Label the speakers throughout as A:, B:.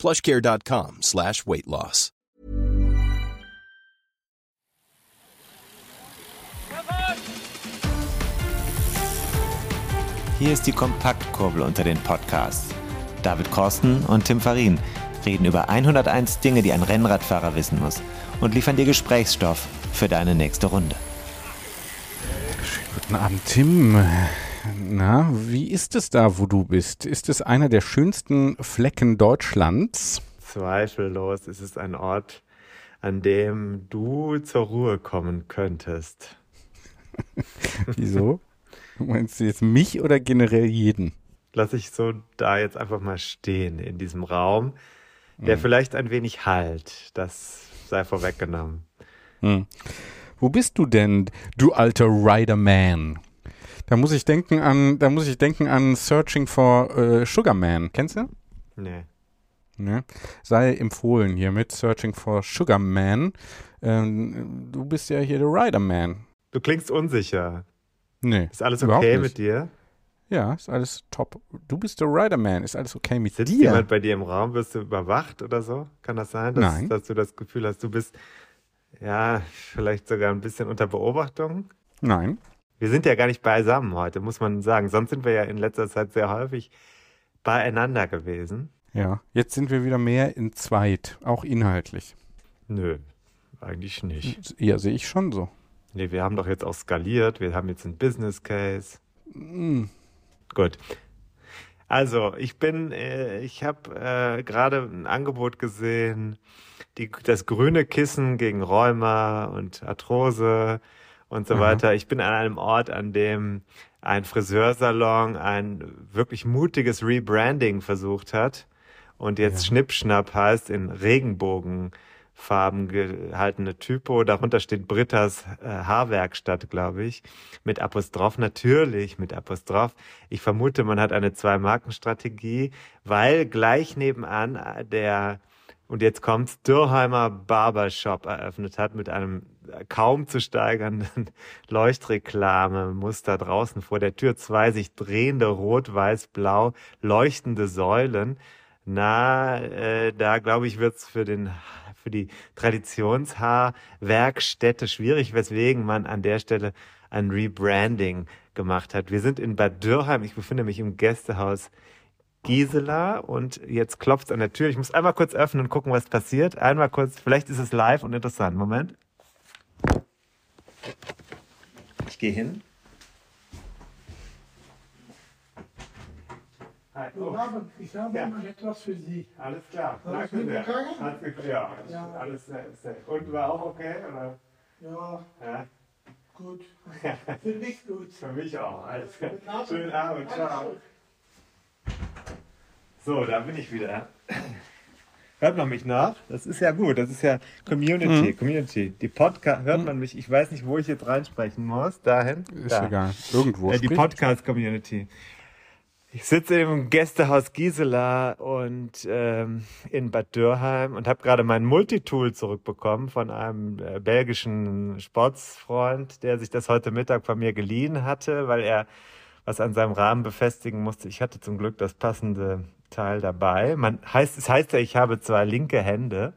A: plushcare.com slash weight loss.
B: Hier ist die Kompaktkurbel unter den Podcasts. David Korsten und Tim Farin reden über 101 Dinge, die ein Rennradfahrer wissen muss und liefern dir Gesprächsstoff für deine nächste Runde.
C: Guten Abend, Tim. Na, wie ist es da, wo du bist? Ist es einer der schönsten Flecken Deutschlands?
D: Zweifellos ist es ein Ort, an dem du zur Ruhe kommen könntest.
C: Wieso? Meinst du jetzt mich oder generell jeden?
D: Lass ich so da jetzt einfach mal stehen in diesem Raum, der
C: Mhm.
D: vielleicht ein wenig halt. Das sei vorweggenommen.
C: Hm. Wo bist du denn, du alter Rider-Man? Da muss ich denken an, da muss ich denken an Searching for äh, Sugar Man. Kennst du?
D: Nee.
C: Ne? Sei empfohlen hier mit Searching for Sugar Man. Ähm, du bist ja hier der Rider-Man.
D: Du klingst unsicher.
C: Nee.
D: Ist alles okay mit dir?
C: Ja, ist alles top. Du bist der Rider-Man. Ist alles okay mit
D: Sitzt
C: dir?
D: jemand bei dir im Raum? Wirst du überwacht oder so? Kann das sein, dass,
C: Nein.
D: dass du das Gefühl hast, du bist ja vielleicht sogar ein bisschen unter Beobachtung?
C: Nein.
D: Wir sind ja gar nicht beisammen heute, muss man sagen. Sonst sind wir ja in letzter Zeit sehr häufig beieinander gewesen.
C: Ja. Jetzt sind wir wieder mehr in zweit, auch inhaltlich.
D: Nö, eigentlich nicht.
C: Ja, sehe ich schon so.
D: Nee, wir haben doch jetzt auch skaliert. Wir haben jetzt einen Business Case.
C: Mm.
D: Gut. Also, ich bin, äh, ich habe äh, gerade ein Angebot gesehen, die, das grüne Kissen gegen Rheuma und Arthrose und so
C: Aha.
D: weiter. Ich bin an einem Ort, an dem ein Friseursalon ein wirklich mutiges Rebranding versucht hat und jetzt
C: Ja.
D: Schnippschnapp heißt in Regenbogenfarben gehaltene Typo. Darunter steht Britta's äh, Haarwerkstatt, glaube ich, mit Apostroph. Natürlich mit Apostroph. Ich vermute, man hat eine Zwei-Marken-Strategie, weil gleich nebenan äh, der und jetzt kommt's, Dürrheimer Barbershop eröffnet hat mit einem kaum zu steigernden Leuchtreklame-Muster draußen vor der Tür. Zwei sich drehende rot-weiß-blau leuchtende Säulen. Na, äh, da glaube ich, wird's für für die Traditionshaarwerkstätte schwierig, weswegen man an der Stelle ein Rebranding gemacht hat. Wir sind in Bad Dürrheim. Ich befinde mich im Gästehaus Gisela und jetzt klopft an der Tür. Ich muss einmal kurz öffnen und gucken, was passiert. Einmal kurz, vielleicht ist es live und interessant. Moment. Ich gehe hin. Hi.
E: Guten Abend, ich habe
D: Ja.
E: mal etwas für Sie.
D: Alles klar.
E: Alles
D: Danke sehr. geklappt. Ja,
E: Ja.
D: alles sehr, sehr. Und war auch okay, oder?
E: Ja,
D: Ja,
E: gut. Für mich gut.
D: für mich auch. Alles klar.
E: Abend.
D: Schönen Abend. Ciao. So, da bin ich wieder. Hört man mich nach? Das ist ja gut. Das ist ja Community. Community. Die Podcast, hört man mich? Ich weiß nicht, wo ich jetzt reinsprechen muss. Dahin?
C: Ist
D: Da.
C: egal. Irgendwo.
D: Äh, die. Podcast-Community. Ich sitze im Gästehaus Gisela und ähm, in Bad Dürrheim und habe gerade mein Multitool zurückbekommen von einem äh, belgischen Sportsfreund, der sich das heute Mittag von mir geliehen hatte, weil er was an seinem Rahmen befestigen musste. Ich hatte zum Glück das passende Teil dabei. Man heißt, es heißt ja, ich habe zwei linke Hände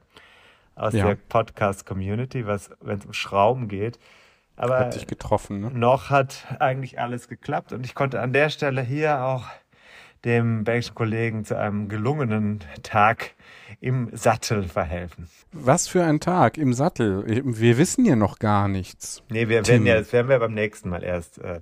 D: aus
C: Ja.
D: der Podcast-Community, was, wenn es um Schrauben geht. Aber
C: Hat dich getroffen, ne?
D: noch hat eigentlich alles geklappt und ich konnte an der Stelle hier auch dem belgischen Kollegen zu einem gelungenen Tag im Sattel verhelfen.
C: Was für ein Tag im Sattel. Wir wissen ja noch gar nichts.
D: Nee, wir
C: Tim.
D: werden ja, das werden wir beim nächsten Mal erst äh,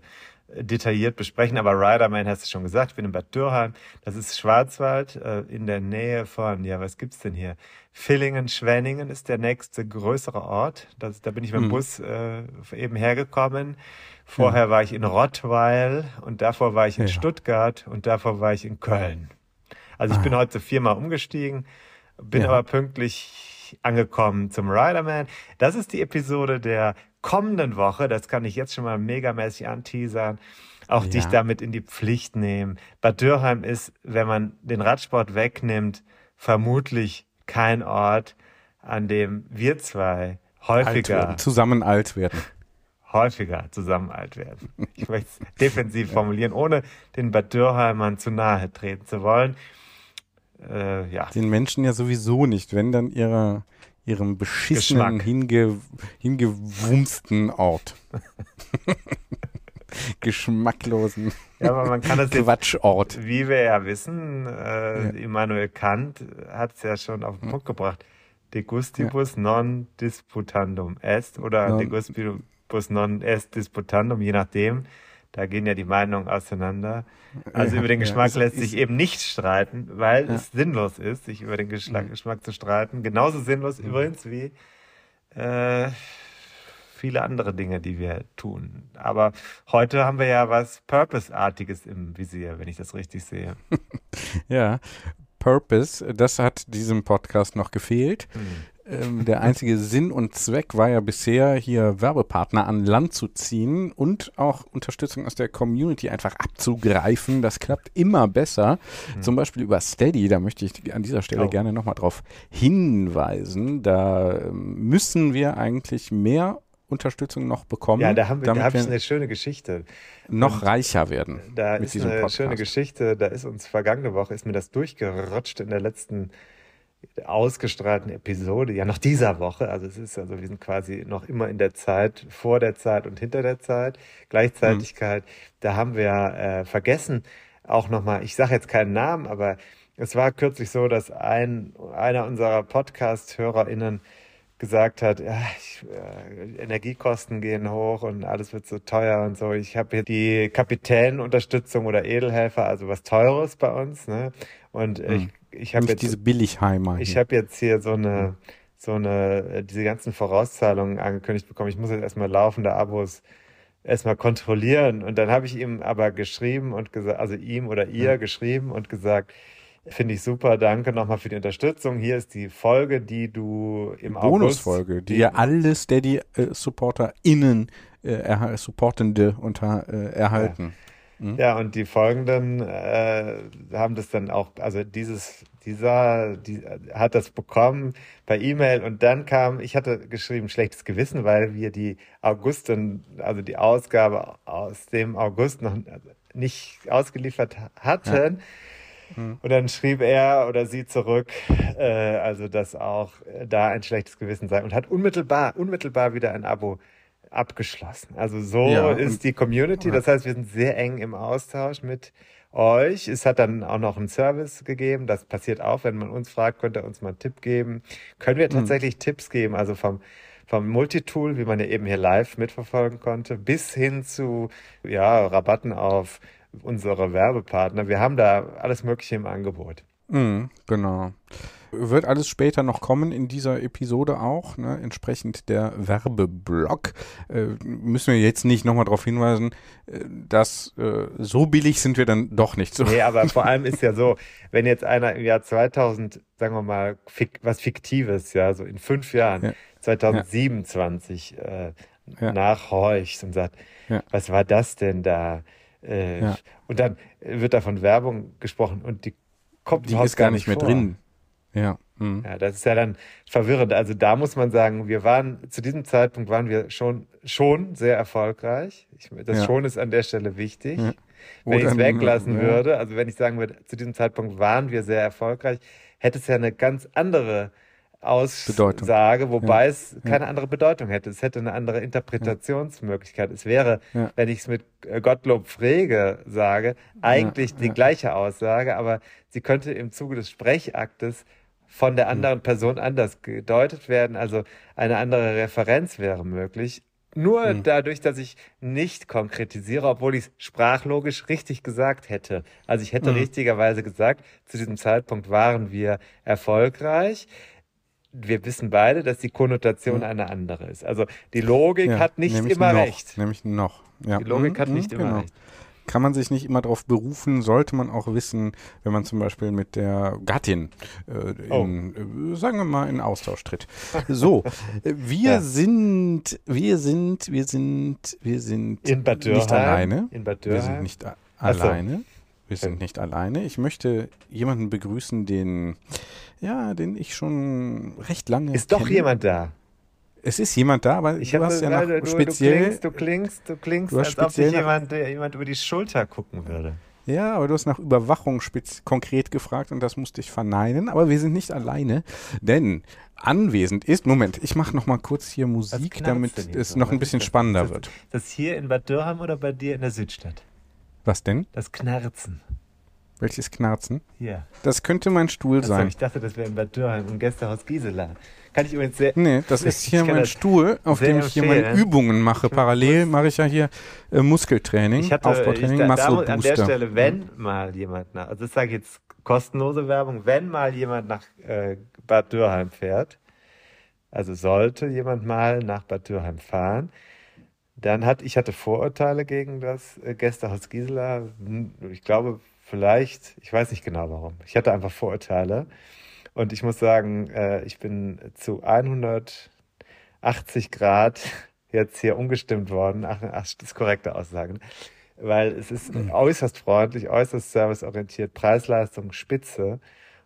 D: detailliert besprechen, aber Riderman hast du schon gesagt, ich bin in Bad Dürrheim, das ist Schwarzwald, äh, in der Nähe von, ja, was gibt's denn hier? Villingen, Schwenningen ist der nächste größere Ort, das, da bin ich mit dem
C: Mhm.
D: Bus äh, eben hergekommen. Vorher war ich in Rottweil und davor war ich in
C: Ja.
D: Stuttgart und davor war ich in Köln. Also ich bin
C: Ah.
D: heute viermal umgestiegen, bin
C: Ja.
D: aber pünktlich angekommen zum Riderman. Das ist die Episode der kommenden Woche. Das kann ich jetzt schon mal megamäßig anteasern. Auch dich
C: Ja.
D: damit in die Pflicht nehmen. Bad Dürheim ist, wenn man den Radsport wegnimmt, vermutlich kein Ort, an dem wir zwei
C: alt
D: häufiger
C: werden, zusammen alt werden.
D: häufiger zusammen alt werden. Ich möchte es defensiv formulieren, ohne den Bad Dürheimern zu nahe treten zu wollen. Äh, ja,
C: Den Menschen ja sowieso nicht, wenn dann ihrer, ihrem beschissenen, hinge, hingewumsten Ort. Geschmacklosen
D: ja, aber man kann das jetzt,
C: Quatschort.
D: wie wir ja wissen, äh,
C: Ja.
D: Immanuel Kant hat es ja schon auf den Punkt gebracht. De gustibus non disputandum est oder
C: Non-
D: de gustibus non est disputandum, je nachdem. Da gehen ja die Meinungen auseinander. Also
C: Ja,
D: über den
C: ja,
D: Geschmack
C: ist-
D: lässt sich eben nicht streiten, weil
C: Ja.
D: es sinnlos ist, sich über den Geschmack,
C: Mhm.
D: Geschmack zu streiten. Genauso sinnlos übrigens wie äh, viele andere Dinge, die wir tun. Aber heute haben wir ja was Purpose-artiges im Visier, wenn ich das richtig sehe.
C: Ja, Purpose, das hat diesem Podcast noch gefehlt. Ähm, der einzige Sinn und Zweck war ja bisher, hier Werbepartner an Land zu ziehen und auch Unterstützung aus der Community einfach abzugreifen. Das klappt immer besser. Zum Beispiel über Steady, da möchte ich an dieser Stelle
D: Oh.
C: gerne nochmal drauf hinweisen. Da ähm, müssen wir eigentlich mehr Unterstützung noch bekommen,
D: Ja, da haben wir, da habe ich
C: wir
D: eine schöne Geschichte.
C: noch reicher werden.
D: Da
C: mit
D: ist eine
C: Podcast.
D: schöne Geschichte. Da ist uns vergangene Woche ist mir das durchgerutscht in der letzten ausgestrahlten Episode, ja noch dieser Woche. Also es ist also wir sind quasi noch immer in der Zeit vor der Zeit und hinter der Zeit Gleichzeitigkeit. Da haben wir äh, vergessen auch noch mal. Ich sage jetzt keinen Namen, aber es war kürzlich so, dass ein einer unserer Podcast-HörerInnen gesagt hat, ja, ich, äh, Energiekosten gehen hoch und alles wird so teuer und so. Ich habe hier die Kapitänunterstützung oder Edelhelfer, also was Teures bei uns. Ne? Und äh, ich, ich habe jetzt
C: diese Billigheimer.
D: ich
C: hier.
D: habe jetzt hier so eine, so eine, äh, diese ganzen Vorauszahlungen angekündigt bekommen. Ich muss jetzt erstmal laufende Abos erstmal kontrollieren. Und dann habe ich ihm aber geschrieben und gesagt, also ihm oder ihr geschrieben und gesagt, finde ich super, danke nochmal für die Unterstützung. Hier ist die Folge, die du im
C: Bonusfolge,
D: August,
C: die ja alle Steady-SupporterInnen, äh, erha- Supportende unter, äh, erhalten.
D: Ja, und die folgenden äh, haben das dann auch, also dieses, dieser, die, hat das bekommen per E-Mail und dann kam, ich hatte geschrieben, schlechtes Gewissen, weil wir die Augustin, also die Ausgabe aus dem August noch nicht ausgeliefert hatten. Und dann schrieb er oder sie zurück, äh, also dass auch äh, da ein schlechtes Gewissen sei und hat unmittelbar, unmittelbar wieder ein Abo abgeschlossen. Also so
C: Ja,
D: ist die Community. Das heißt, wir sind sehr eng im Austausch mit euch. Es hat dann auch noch einen Service gegeben. Das passiert auch, wenn man uns fragt, könnt ihr uns mal einen Tipp geben. Können wir tatsächlich Tipps geben? Also vom vom Multitool, wie man ja eben hier live mitverfolgen konnte, bis hin zu ja, Rabatten auf unsere Werbepartner. Wir haben da alles Mögliche im Angebot.
C: Mhm, genau. Wird alles später noch kommen in dieser Episode auch, ne? entsprechend der Werbeblock. Äh, müssen wir jetzt nicht nochmal darauf hinweisen, äh, dass äh, so billig sind wir dann doch nicht so.
D: Nee, aber vor allem ist ja so, wenn jetzt einer im Jahr 2000, sagen wir mal, fik was Fiktives, ja, so in fünf Jahren,
C: Ja.
D: 2027 äh,
C: Ja.
D: nachhorcht und sagt,
C: Ja.
D: was war das denn da? Äh,
C: Ja.
D: Und dann wird da von Werbung gesprochen und die kommt
C: Die ist gar nicht mehr
D: vor.
C: drin. Ja. Mhm.
D: Ja, das ist ja dann verwirrend. Also da muss man sagen, wir waren, zu diesem Zeitpunkt waren wir schon, schon sehr erfolgreich. Ich, das
C: Ja.
D: schon ist an der Stelle wichtig.
C: Ja.
D: Wenn ich es weglassen
C: ja.
D: würde, also wenn ich sagen würde, zu diesem Zeitpunkt waren wir sehr erfolgreich, hätte es ja eine ganz andere
C: Bedeutung.
D: Aussage, wobei es keine andere Bedeutung hätte. Es hätte eine andere Interpretationsmöglichkeit. Es wäre,
C: Ja.
D: wenn ich es mit äh, Gottlob Frege sage, eigentlich die
C: ja.
D: gleiche Aussage, aber sie könnte im Zuge des Sprechaktes von der anderen Person anders gedeutet werden. Also eine andere Referenz wäre möglich. Nur dadurch, dass ich nicht konkretisiere, obwohl ich es sprachlogisch richtig gesagt hätte. Also ich hätte richtigerweise gesagt, zu diesem Zeitpunkt waren wir erfolgreich. Wir wissen beide, dass die Konnotation eine andere ist. Also die Logik
C: Ja,
D: hat nicht immer
C: noch,
D: recht.
C: Nämlich noch. Ja.
D: Die Logik
C: Mhm,
D: hat nicht
C: mhm,
D: immer
C: genau.
D: recht.
C: Kann man sich nicht immer darauf berufen, sollte man auch wissen, wenn man zum Beispiel mit der Gattin, äh, in, äh, sagen wir mal, in Austausch tritt. So, wir
D: Ja.
C: sind, wir sind, wir sind, wir sind
D: In Bad Dürheim.
C: nicht alleine.
D: In Bad
C: Wir sind
D: Dürheim.
C: nicht
D: so.
C: alleine. Wir sind nicht alleine. Ich möchte jemanden begrüßen, den, ja, den ich schon recht lange
D: Ist doch
C: kenne.
D: jemand da.
C: Es ist jemand da, aber
D: Ich
C: du
D: habe
C: hast ja
D: du,
C: noch
D: du,
C: speziell,
D: du klingst, du klingst, du klingst,
C: Du
D: als ob sich
C: nach-
D: jemand, der jemand über die Schulter gucken würde.
C: ja, aber du hast nach Überwachung konkret gefragt und das musste ich verneinen. Aber wir sind nicht alleine, denn anwesend ist, Moment, ich mache noch mal kurz hier Musik, damit es
D: so?
C: noch
D: Was
C: ein bisschen
D: das?
C: spannender
D: das-
C: wird.
D: Das hier in Bad Dürheim oder bei dir in der Südstadt?
C: Was denn?
D: Das Knarzen.
C: Welches Knarzen?
D: Hier.
C: Das könnte mein Stuhl
D: Achso,
C: sein.
D: ich dachte, das wäre in Bad Dürheim im Gästehaus Gisela. Kann ich übrigens sehr.
C: Nee, das ist
D: Ich
C: hier mein Stuhl, auf dem ich hier meine. Übungen mache.
D: Ich
C: Parallel mache ich ja hier äh, Muskeltraining,
D: Ich hatte ich,
C: Aufbautraining,
D: da, da,
C: Muscle
D: an der. Stelle, wenn mal jemand nach, also das sage ich jetzt kostenlose Werbung, wenn mal jemand nach äh, Bad Dürheim fährt, also sollte jemand mal nach Bad Dürheim fahren, dann hat, ich hatte Vorurteile gegen das äh, Gästehaus Gisela. Hm, Ich glaube, vielleicht, ich weiß nicht genau warum. Ich hatte einfach Vorurteile. Und ich muss sagen, äh, ich bin zu 180 Grad jetzt hier umgestimmt worden. Ach, ach das ist korrekte Aussage. ne? Weil es ist äußerst freundlich, äußerst serviceorientiert, Preis-Leistung spitze.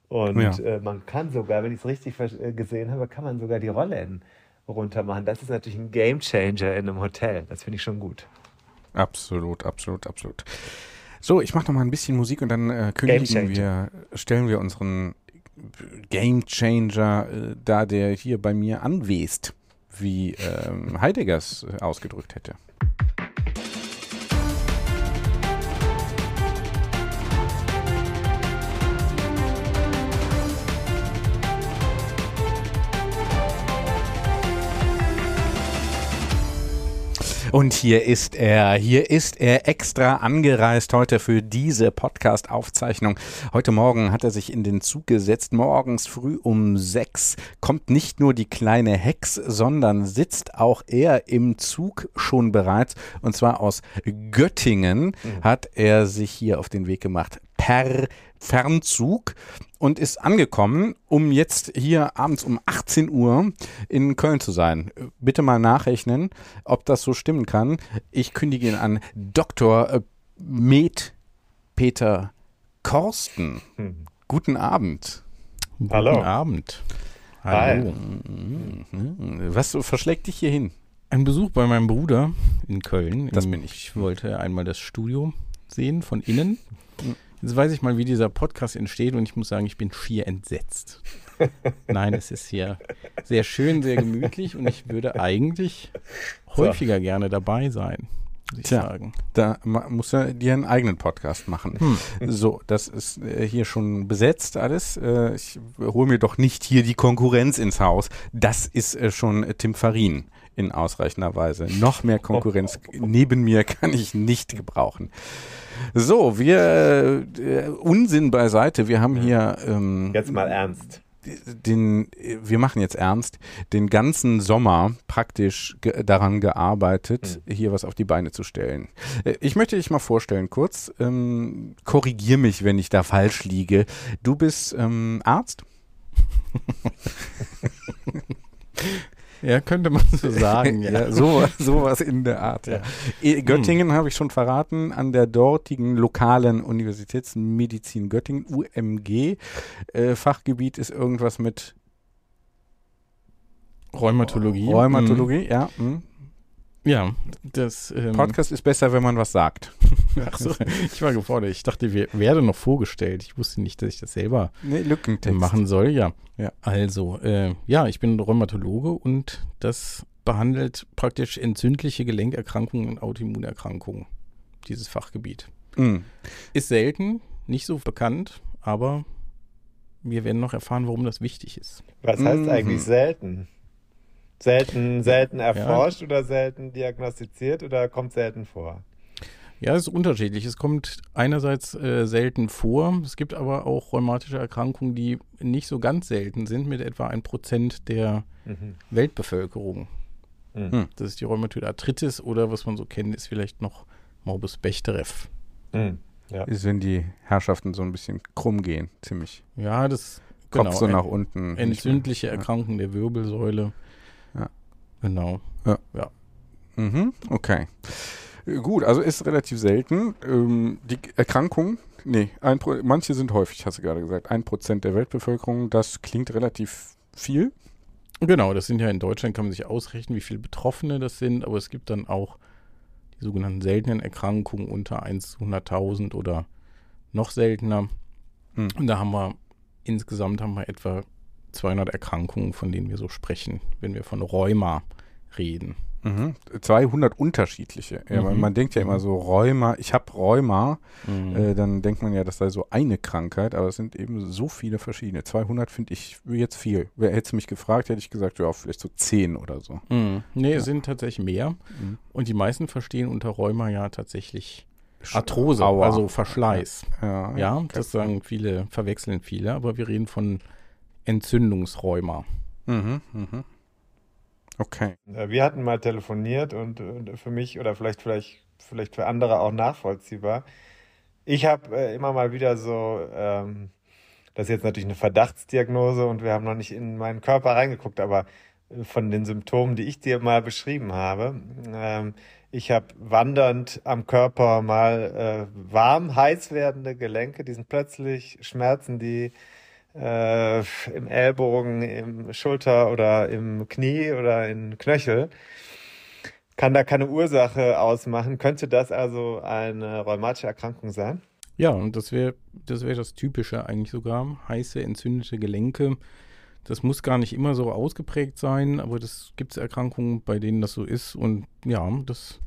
D: Und
C: Ja.
D: äh, man kann sogar, wenn ich es richtig äh, gesehen habe, kann man sogar die Rollen runter machen. Das ist natürlich ein Gamechanger in einem Hotel. Das finde ich schon gut.
C: Absolut, absolut, absolut. So, ich mache noch mal ein bisschen Musik und dann äh, kündigen wir, stellen wir unseren Game Changer äh, da, der hier bei mir anwest, wie ähm, Heidegger es äh, ausgedrückt hätte. Und hier ist er, hier ist er extra angereist heute für diese Podcast-Aufzeichnung. Heute Morgen hat er sich in den Zug gesetzt, morgens früh um sechs. Kommt nicht nur die kleine Hex, sondern sitzt auch er im Zug schon bereits. Und zwar aus Göttingen hat er sich hier auf den Weg gemacht per Fernzug und ist angekommen, um jetzt hier abends um 18 Uhr in Köln zu sein. Bitte mal nachrechnen, ob das so stimmen kann. Ich kündige ihn an Dr. äh, Med Peter Korsten.
D: Hm.
C: Guten Abend.
D: Hallo.
F: Guten Abend.
D: Hi.
F: Hallo.
C: Was verschlägt dich hier hin?
F: Ein Besuch bei meinem Bruder in Köln.
C: Das
F: Im-
C: bin ich.
F: Ich wollte einmal das Studio sehen von innen. Jetzt weiß ich mal, wie dieser Podcast entsteht und ich muss sagen, ich bin schier entsetzt. Nein, es ist hier sehr schön, sehr gemütlich und ich würde eigentlich häufiger gerne dabei sein,
C: Tja.
F: sagen.
C: Da muss er dir einen eigenen Podcast machen. So, das ist äh, hier schon besetzt alles. Äh, ich hole mir doch nicht hier die Konkurrenz ins Haus. Das ist äh, schon Tim Farin in ausreichender Weise. Noch mehr Konkurrenz neben mir kann ich nicht gebrauchen. So, wir äh, Unsinn beiseite. Wir haben hier ähm,
D: Jetzt mal ernst.
C: den, wir machen jetzt ernst, den ganzen Sommer praktisch ge daran gearbeitet, hier was auf die Beine zu stellen. Äh, Ich möchte dich mal vorstellen, kurz. Ähm, korrigier mich, wenn ich da falsch liege. Du bist ähm, Arzt?
F: Ja, könnte man so sagen. ja.
C: ja, so, sowas in der Art. Ja. Eh, Göttingen habe ich schon verraten, an der dortigen lokalen Universitätsmedizin Göttingen, UMG. Äh, Fachgebiet ist irgendwas mit
F: Rheumatologie.
C: Rheumatologie, ja. mhm.
F: Mhm. Ja, das ähm,
C: Podcast ist besser, wenn man was sagt.
F: Ach so, ich war gefordert. Ich dachte, wir werde noch vorgestellt. Ich wusste nicht, dass ich das selber
C: Nee, Lückentext.
F: machen soll. Ja.
C: Ja.
F: Also, äh, ja, ich bin Rheumatologe und das behandelt praktisch entzündliche Gelenkerkrankungen und Autoimmunerkrankungen. Dieses Fachgebiet.
C: Mm.
F: Ist selten, nicht so bekannt, aber wir werden noch erfahren, warum das wichtig ist.
D: Was heißt
C: Mhm.
D: eigentlich selten? Selten, selten erforscht oder selten diagnostiziert oder kommt selten vor?
F: Ja, es ist unterschiedlich. Es kommt einerseits äh, selten vor. Es gibt aber auch rheumatische Erkrankungen, die nicht so ganz selten sind, mit etwa ein Prozent der
D: Mhm.
F: Weltbevölkerung.
D: Mhm.
C: Hm.
F: Das ist die Rheumatoide Arthritis oder was man so kennt, ist vielleicht noch Morbus Bechterew.
D: Hm. Ja.
C: ist, wenn die Herrschaften so ein bisschen krumm gehen, ziemlich.
F: Ja, das
C: Kopf
F: genau,
C: so nach unten.
F: entzündliche
C: Ja.
F: Erkrankung der Wirbelsäule.
C: Ja.
F: Genau.
C: Mhm, okay. Gut, also ist relativ selten. Ähm, die Erkrankung, nee, ein Pro manche sind häufig, hast du gerade gesagt. Ein Prozent der Weltbevölkerung, das klingt relativ viel.
F: Genau, das sind ja in Deutschland, kann man sich ausrechnen, wie viele Betroffene das sind, aber es gibt dann auch die sogenannten seltenen Erkrankungen unter 1 zu 100.000 oder noch seltener.
C: Hm.
F: Und da haben wir, insgesamt haben wir etwa 200 Erkrankungen, von denen wir so sprechen, wenn wir von Rheuma reden.
C: Mhm. 200 unterschiedliche. Ja, man,
F: Mhm.
C: man denkt ja immer so Rheuma, ich habe Rheuma,
F: Mhm.
C: äh, dann denkt man ja, das sei so eine Krankheit, aber es sind eben so viele verschiedene. 200 finde ich jetzt viel. Wer hätte mich gefragt, hätte ich gesagt, ja, vielleicht so 10 oder so.
F: Mhm. Nee, es sind tatsächlich mehr.
C: Mhm.
F: Und die meisten verstehen unter Rheuma ja tatsächlich Arthrose,
C: Aua.
F: also Verschleiß.
C: Ja,
F: Ja, das sagen viele, verwechseln viele, aber wir reden von Entzündungsrheuma.
C: Mhm, mhm. Okay.
D: Äh, Wir hatten mal telefoniert und, für mich oder vielleicht, vielleicht, vielleicht für andere auch nachvollziehbar. Ich habe äh, immer mal wieder so, ähm, das ist jetzt natürlich eine Verdachtsdiagnose und wir haben noch nicht in meinen Körper reingeguckt, aber äh, von den Symptomen, die ich dir mal beschrieben habe, ähm, ich habe wandernd am Körper mal äh, warm, heiß werdende Gelenke, die sind plötzlich Schmerzen, die äh, im Ellbogen, im Schulter oder im Knie oder in Knöchel. Kann da keine Ursache ausmachen. Könnte das also eine rheumatische Erkrankung sein?
F: Ja, und das wäre das, wär das Typische eigentlich sogar. Heiße, entzündete Gelenke. Das muss gar nicht immer so ausgeprägt sein, aber das gibt es Erkrankungen, bei denen das so ist. Und ja, das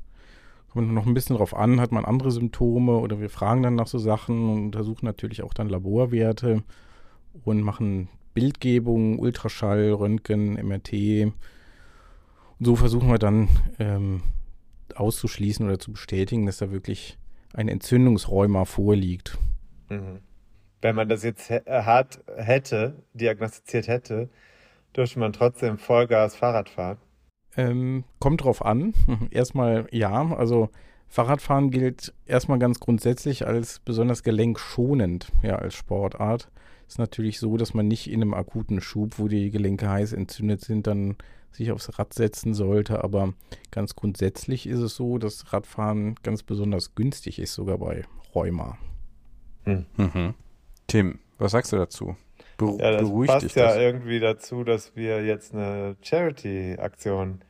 F: kommt noch ein bisschen drauf an. Hat man andere Symptome oder wir fragen dann nach so Sachen und untersuchen natürlich auch dann Laborwerte und machen Bildgebung, Ultraschall, Röntgen, MRT. Und so versuchen wir dann ähm, auszuschließen oder zu bestätigen, dass da wirklich ein Entzündungsrheuma vorliegt.
D: Mhm. Wenn man das jetzt äh, hat, hätte, diagnostiziert hätte, dürfte man trotzdem Vollgas Fahrrad fahren.
F: Ähm, kommt drauf an. Erstmal ja, also Fahrradfahren gilt erstmal ganz grundsätzlich als besonders gelenkschonend, ja, als Sportart. Ist natürlich so, dass man nicht in einem akuten Schub, wo die Gelenke heiß entzündet sind, dann sich aufs Rad setzen sollte. Aber ganz grundsätzlich ist es so, dass Radfahren ganz besonders günstig ist, sogar bei Rheuma.
C: Mhm. Tim, was sagst du dazu? Beru
D: Ja, das
C: beruhigt
D: passt
C: dich
D: ja
C: das?
D: irgendwie dazu, dass wir jetzt eine Charity-Aktion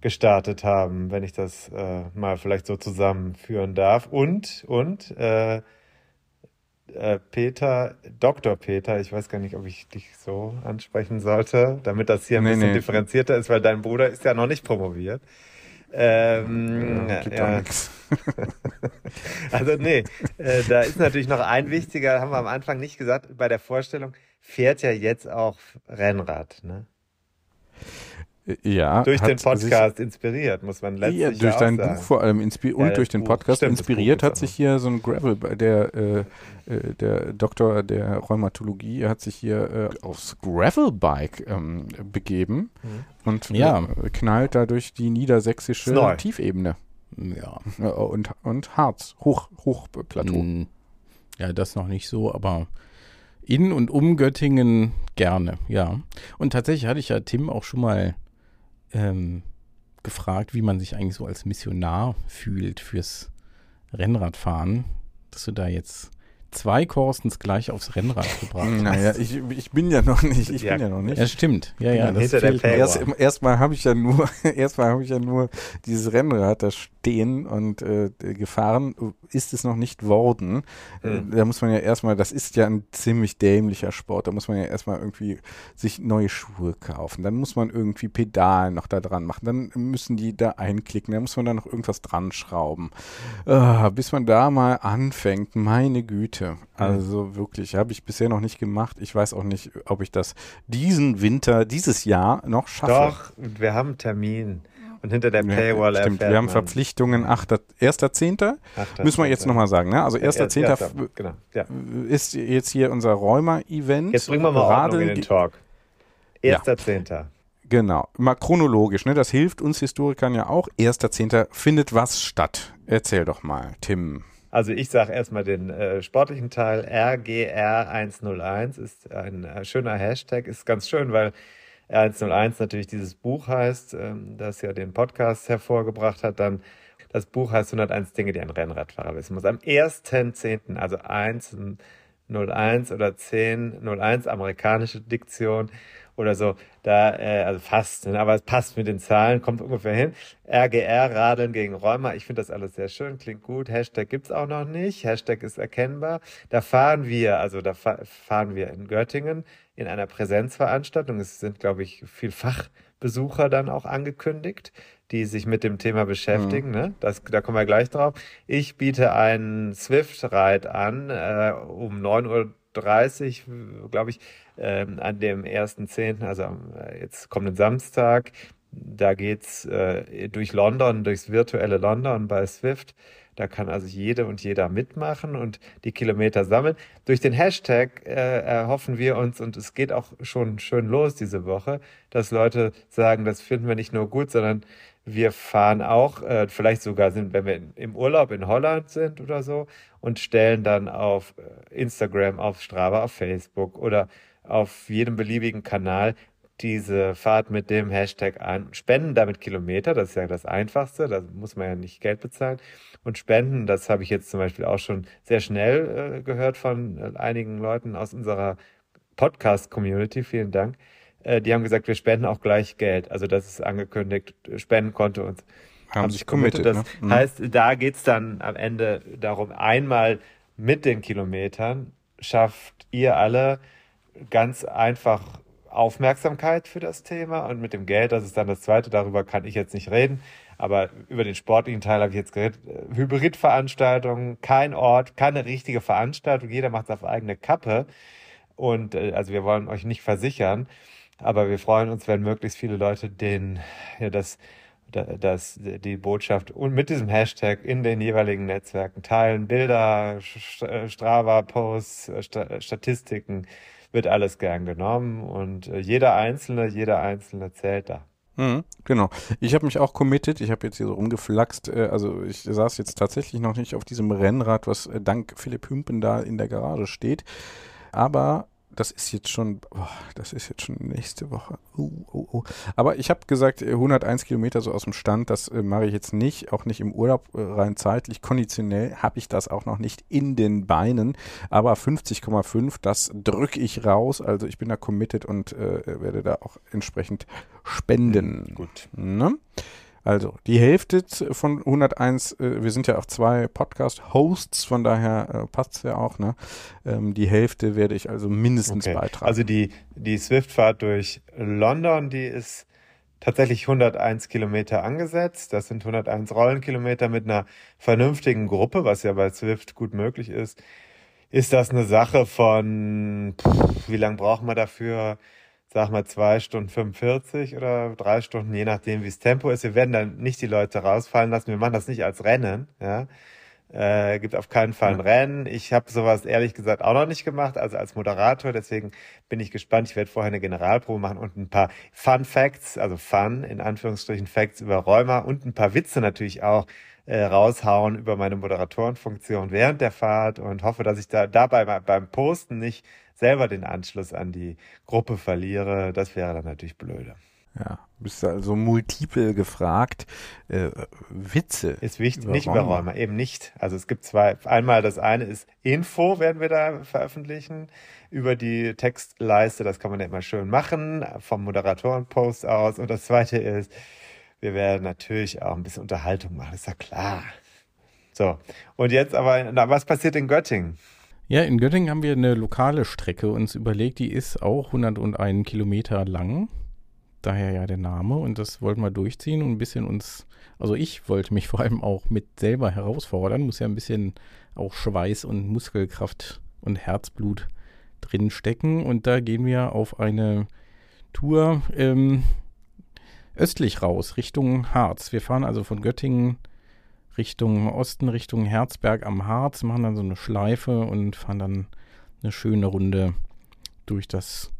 D: gestartet haben, wenn ich das äh, mal vielleicht so zusammenführen darf. Und, und, äh, äh, Peter, Dr. Peter, ich weiß gar nicht, ob ich dich so ansprechen sollte, damit das hier ein
C: Nee,
D: bisschen
C: nee.
D: differenzierter ist, weil dein Bruder ist ja noch nicht promoviert. Ähm,
C: Ja,
D: ja. Also nee, äh, da ist natürlich noch ein wichtiger, haben wir am Anfang nicht gesagt, bei der Vorstellung fährt ja jetzt auch Rennrad, ne?
C: Ja,
D: Durch den Podcast inspiriert, muss man
C: Sich,
D: letztlich
C: ja, durch dein
D: sagen.
C: Buch vor allem inspi und
D: das
C: durch den
D: Buch.
C: Podcast
D: Stimmt,
C: inspiriert hat sich hier so ein Gravel, der, äh, äh, der Doktor der Rheumatologie hat sich hier äh, aufs Gravelbike ähm, begeben
D: Mhm.
C: und
F: Ja.
C: äh, knallt dadurch die niedersächsische. Tiefebene
F: Ja.
C: äh, und, und Harz, Hoch, Hochplateau.
F: Mm, Ja, das noch nicht so, aber in und um Göttingen gerne, ja. Und tatsächlich hatte ich ja Tim auch schon mal ähm, gefragt, wie man sich eigentlich so als Missionar fühlt fürs Rennradfahren, dass du da jetzt zwei Korstens gleich aufs Rennrad gebracht hast.
C: Naja, ich, ich bin ja noch nicht, ich
D: Ja.
C: bin ja noch nicht.
F: Ja, stimmt. Ja, ja, das fehlt.
C: Erst, erstmal habe ich ja nur, erstmal habe ich ja nur dieses Rennrad da stehen und äh, gefahren ist es noch nicht worden.
D: Hm.
C: Äh, Da muss man ja erstmal, das ist ja ein ziemlich dämlicher Sport, da muss man ja erstmal irgendwie sich neue Schuhe kaufen. Dann muss man irgendwie Pedalen noch da dran machen. Dann müssen die da einklicken, dann muss man da noch irgendwas dran schrauben. Ah, bis man da mal anfängt, meine Güte. Also wirklich, habe ich bisher noch nicht gemacht. Ich weiß auch nicht, ob ich das diesen Winter, dieses Jahr noch schaffe.
D: Doch, wir haben einen Termin. Und hinter der
C: Ja,
D: Paywall
C: Stimmt,
D: erfährt
C: wir haben
D: man-
C: Verpflichtungen. 1.10.
D: Ach,
C: Müssen wir jetzt nochmal sagen. Ne? Also
D: Ja,
C: 1.10.
D: ja,
C: f-
D: Genau, ja.
C: ist jetzt hier unser Rheuma-Event.
D: Jetzt bringen wir mal Ordnung in
C: Radeln
D: den Talk.
C: Ja.
D: Erster Zehnter.
C: Genau, mal chronologisch. Ne? Das hilft uns Historikern ja auch. 1.10. findet was statt? Erzähl doch mal, Tim.
D: Also ich sage erstmal den äh, sportlichen Teil. RGR101 ist ein äh, schöner Hashtag, ist ganz schön, weil R101 natürlich dieses Buch heißt, ähm, das ja den Podcast hervorgebracht hat. Dann das Buch heißt 101 Dinge, die ein Rennradfahrer wissen muss. Am 1.10., also 1.01 oder 10.01, amerikanische Diktion oder so, da, äh, also fast, ne, aber es passt mit den Zahlen, kommt ungefähr hin. RGR, Radeln gegen Rheuma, ich finde das alles sehr schön, klingt gut. Hashtag gibt's auch noch nicht, Hashtag ist erkennbar. Da fahren wir, also da fahren wir in Göttingen in einer Präsenzveranstaltung. Es sind, glaube ich, viel Fachbesucher dann auch angekündigt die sich mit dem Thema beschäftigen. Mhm. Ne? Das, da kommen wir gleich drauf. Ich biete einen Swift-Ride an äh, um 9.30 Uhr, glaube ich, äh, an dem 1.10., also äh, jetzt kommenden Samstag. Da geht's äh, durch London, durchs virtuelle London bei Swift. Da kann also jede und jeder mitmachen und die Kilometer sammeln. Durch den Hashtag äh, erhoffen wir uns, und es geht auch schon schön los diese Woche, dass Leute sagen, das finden wir nicht nur gut, sondern wir fahren auch, äh, vielleicht sogar sind, wenn wir im Urlaub in Holland sind oder so, und stellen dann auf äh, Instagram, auf Strava, auf Facebook oder auf jedem beliebigen Kanal diese Fahrt mit dem Hashtag ein, spenden damit Kilometer, das ist ja das Einfachste, da muss man ja nicht Geld bezahlen. Und spenden, das habe ich jetzt zum Beispiel auch schon sehr schnell äh, gehört von äh, einigen Leuten aus unserer Podcast-Community, vielen Dank. Äh, die haben gesagt, wir spenden auch gleich Geld. Also das ist angekündigt, Spendenkonto und
C: haben, haben sich committed.
D: Das
C: ne?
D: mhm. heißt, da geht's dann am Ende darum, einmal mit den Kilometern schafft ihr alle ganz einfach Aufmerksamkeit für das Thema und mit dem Geld, das ist dann das Zweite, darüber kann ich jetzt nicht reden, aber über den sportlichen Teil habe ich jetzt geredet. Hybridveranstaltungen, kein Ort, keine richtige Veranstaltung, jeder macht es auf eigene Kappe und äh, also wir wollen euch nicht versichern, aber wir freuen uns, wenn möglichst viele Leute den, ja, das, das, die Botschaft und mit diesem Hashtag in den jeweiligen Netzwerken teilen, Bilder, Strava-Posts, Statistiken, wird alles gern genommen und äh, jeder Einzelne, jeder Einzelne zählt da.
C: Mhm, genau. Ich habe mich auch committed. Ich habe jetzt hier so rumgeflaxt. Äh, also ich saß jetzt tatsächlich noch nicht auf diesem Rennrad, was äh, dank Philipp Hümpen da in der Garage steht. Aber das ist jetzt schon, boah, das ist jetzt schon nächste Woche. Uh, uh, uh. Aber ich habe gesagt, 101 äh, Kilometer so aus dem Stand, das äh, mache ich jetzt nicht, auch nicht im Urlaub äh, rein zeitlich. Konditionell habe ich das auch noch nicht in den Beinen. Aber 50,5, das drücke ich raus. Also ich bin da committed und äh, werde da auch entsprechend spenden.
D: Gut.
C: Ne? Also die Hälfte von 101, äh, wir sind ja auch zwei Podcast-Hosts, von daher äh, passt es ja auch. Ne? Ähm, die Hälfte werde ich also mindestens okay. beitragen.
D: Also die, die Swift-Fahrt durch London, die ist tatsächlich 101 Kilometer angesetzt. Das sind 101 Rollenkilometer mit einer vernünftigen Gruppe, was ja bei Swift gut möglich ist. Ist das eine Sache von, pff, wie lange braucht man dafür? Sag mal, zwei Stunden 45 oder drei Stunden, je nachdem, wie das Tempo ist. Wir werden dann nicht die Leute rausfallen lassen. Wir machen das nicht als Rennen. Ja. Äh, gibt auf keinen Fall ein Rennen. Ich habe sowas ehrlich gesagt auch noch nicht gemacht, also als Moderator. Deswegen bin ich gespannt. Ich werde vorher eine Generalprobe machen und ein paar Fun Facts, also Fun in Anführungsstrichen Facts über Rheuma und ein paar Witze natürlich auch äh, raushauen über meine Moderatorenfunktion während der Fahrt und hoffe, dass ich da dabei beim Posten nicht selber den Anschluss an die Gruppe verliere, das wäre dann natürlich blöde.
C: Ja, bist also multiple gefragt. Äh, Witze.
D: Ist wichtig, über nicht über Räume, eben nicht. Also es gibt zwei. Einmal das eine ist Info, werden wir da veröffentlichen über die Textleiste. Das kann man ja immer schön machen, vom Moderatorenpost aus. Und das zweite ist, wir werden natürlich auch ein bisschen Unterhaltung machen, ist ja klar. So, und jetzt aber, na, was passiert in Göttingen?
F: Ja, in Göttingen haben wir eine lokale Strecke uns überlegt, die ist auch 101 Kilometer lang. Daher ja der Name und das wollten wir durchziehen und ein bisschen uns, also ich wollte mich vor allem auch mit selber herausfordern, muss ja ein bisschen auch Schweiß und Muskelkraft und Herzblut drin stecken und da gehen wir auf eine Tour ähm, östlich raus, Richtung Harz. Wir fahren also von Göttingen Richtung Osten, Richtung Herzberg am Harz, machen dann so eine Schleife und fahren dann eine schöne Runde durch das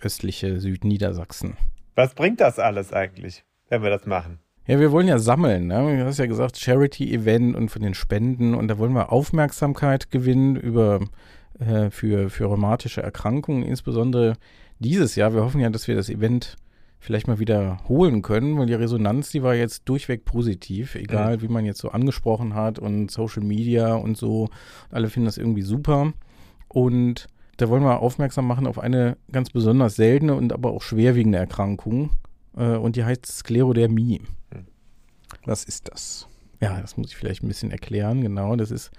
F: östliche Südniedersachsen.
D: Was bringt das alles eigentlich, wenn wir das machen?
F: Ja, wir wollen ja sammeln. Ne? Du hast ja gesagt, Charity-Event und von den Spenden. Und da wollen wir Aufmerksamkeit gewinnen über, äh, für, für rheumatische Erkrankungen. Insbesondere dieses Jahr. Wir hoffen ja, dass wir das Event vielleicht mal wieder holen können, weil die Resonanz, die war jetzt durchweg positiv, egal wie man jetzt so angesprochen hat und Social Media und so. Alle finden das irgendwie super. Und da wollen wir aufmerksam machen auf eine ganz besonders seltene und aber auch schwerwiegende Erkrankung. Äh, und die heißt Sklerodermie.
C: Was ist das?
F: Ja, das muss ich vielleicht ein bisschen erklären. Genau, das ist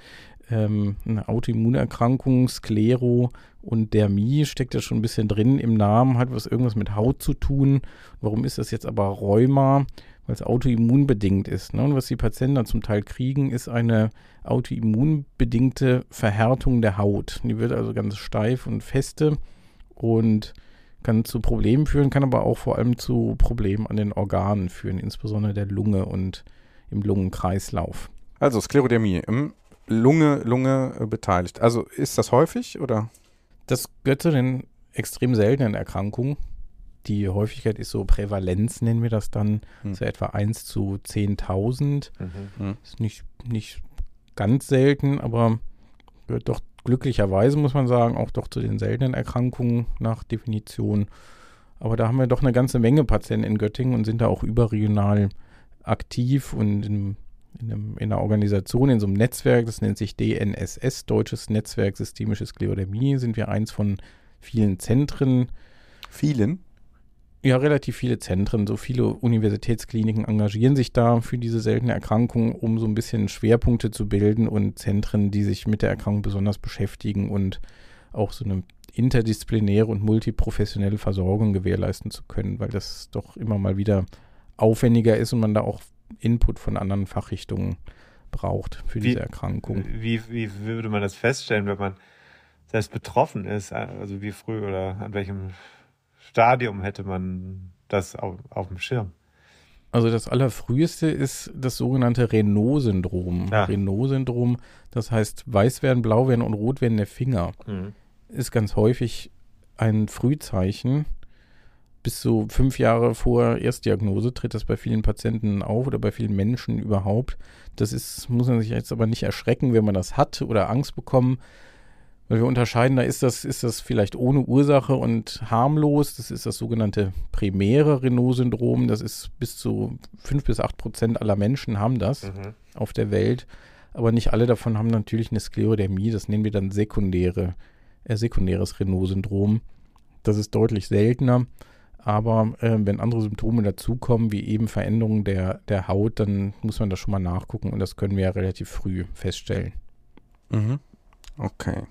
F: ähm, eine Autoimmunerkrankung, Sklero und Dermie steckt ja schon ein bisschen drin im Namen, hat was irgendwas mit Haut zu tun. Warum ist das jetzt aber Rheuma? Weil es autoimmunbedingt ist. Ne? Und was die Patienten dann zum Teil kriegen, ist eine autoimmunbedingte Verhärtung der Haut. Die wird also ganz steif und feste und kann zu Problemen führen, kann aber auch vor allem zu Problemen an den Organen führen, insbesondere der Lunge und im Lungenkreislauf.
C: Also Sklerodermie, Lunge, Lunge äh, beteiligt. Also ist das häufig oder?
F: Das gehört zu den extrem seltenen Erkrankungen. Die Häufigkeit ist so Prävalenz, nennen wir das dann,
C: Hm.
F: so etwa 1 zu 10.000.
D: Mhm.
F: Ist nicht, nicht ganz selten, aber gehört doch glücklicherweise, muss man sagen, auch doch zu den seltenen Erkrankungen nach Definition. Aber da haben wir doch eine ganze Menge Patienten in Göttingen und sind da auch überregional aktiv und in, in, einem, in einer Organisation, in so einem Netzwerk, das nennt sich DNSS, Deutsches Netzwerk Systemische Sklerodermie, sind wir eins von vielen Zentren,
C: Vielen?
F: ja, relativ viele Zentren, so viele Universitätskliniken engagieren sich da für diese seltene Erkrankung, um so ein bisschen Schwerpunkte zu bilden und Zentren, die sich mit der Erkrankung besonders beschäftigen und auch so eine interdisziplinäre und multiprofessionelle Versorgung gewährleisten zu können, weil das doch immer mal wieder aufwendiger ist und man da auch Input von anderen Fachrichtungen braucht für
D: Wie-
F: diese Erkrankung.
D: Wie, wie würde man das feststellen, wenn man selbst betroffen ist? Also wie früh oder an welchem Stadium hätte man das auf, auf dem Schirm?
F: Also das allerfrüheste ist das sogenannte Renault-Syndrom.
D: Ja.
F: Renault-Syndrom, das heißt weiß werden, blau werden und rot werden der Finger.
D: Mhm.
F: Ist ganz häufig ein Frühzeichen. Bis so fünf Jahre vor Erstdiagnose tritt das bei vielen Patienten auf oder bei vielen Menschen überhaupt. Das ist, muss man sich jetzt aber nicht erschrecken, wenn man das hat oder Angst bekommen. Weil wir unterscheiden, da ist das, ist das vielleicht ohne Ursache und harmlos. Das ist das sogenannte primäre Renault-Syndrom. Das ist bis zu fünf bis acht Prozent aller Menschen haben das
D: Mhm.
F: auf der Welt. Aber nicht alle davon haben natürlich eine Sklerodermie. Das nennen wir dann sekundäre, äh, sekundäres Renault-Syndrom. Das ist deutlich seltener. Aber äh, wenn andere Symptome dazukommen, wie eben Veränderungen der, der Haut, dann muss man das schon mal nachgucken. Und das können wir ja relativ früh feststellen.
C: Mhm. Okay.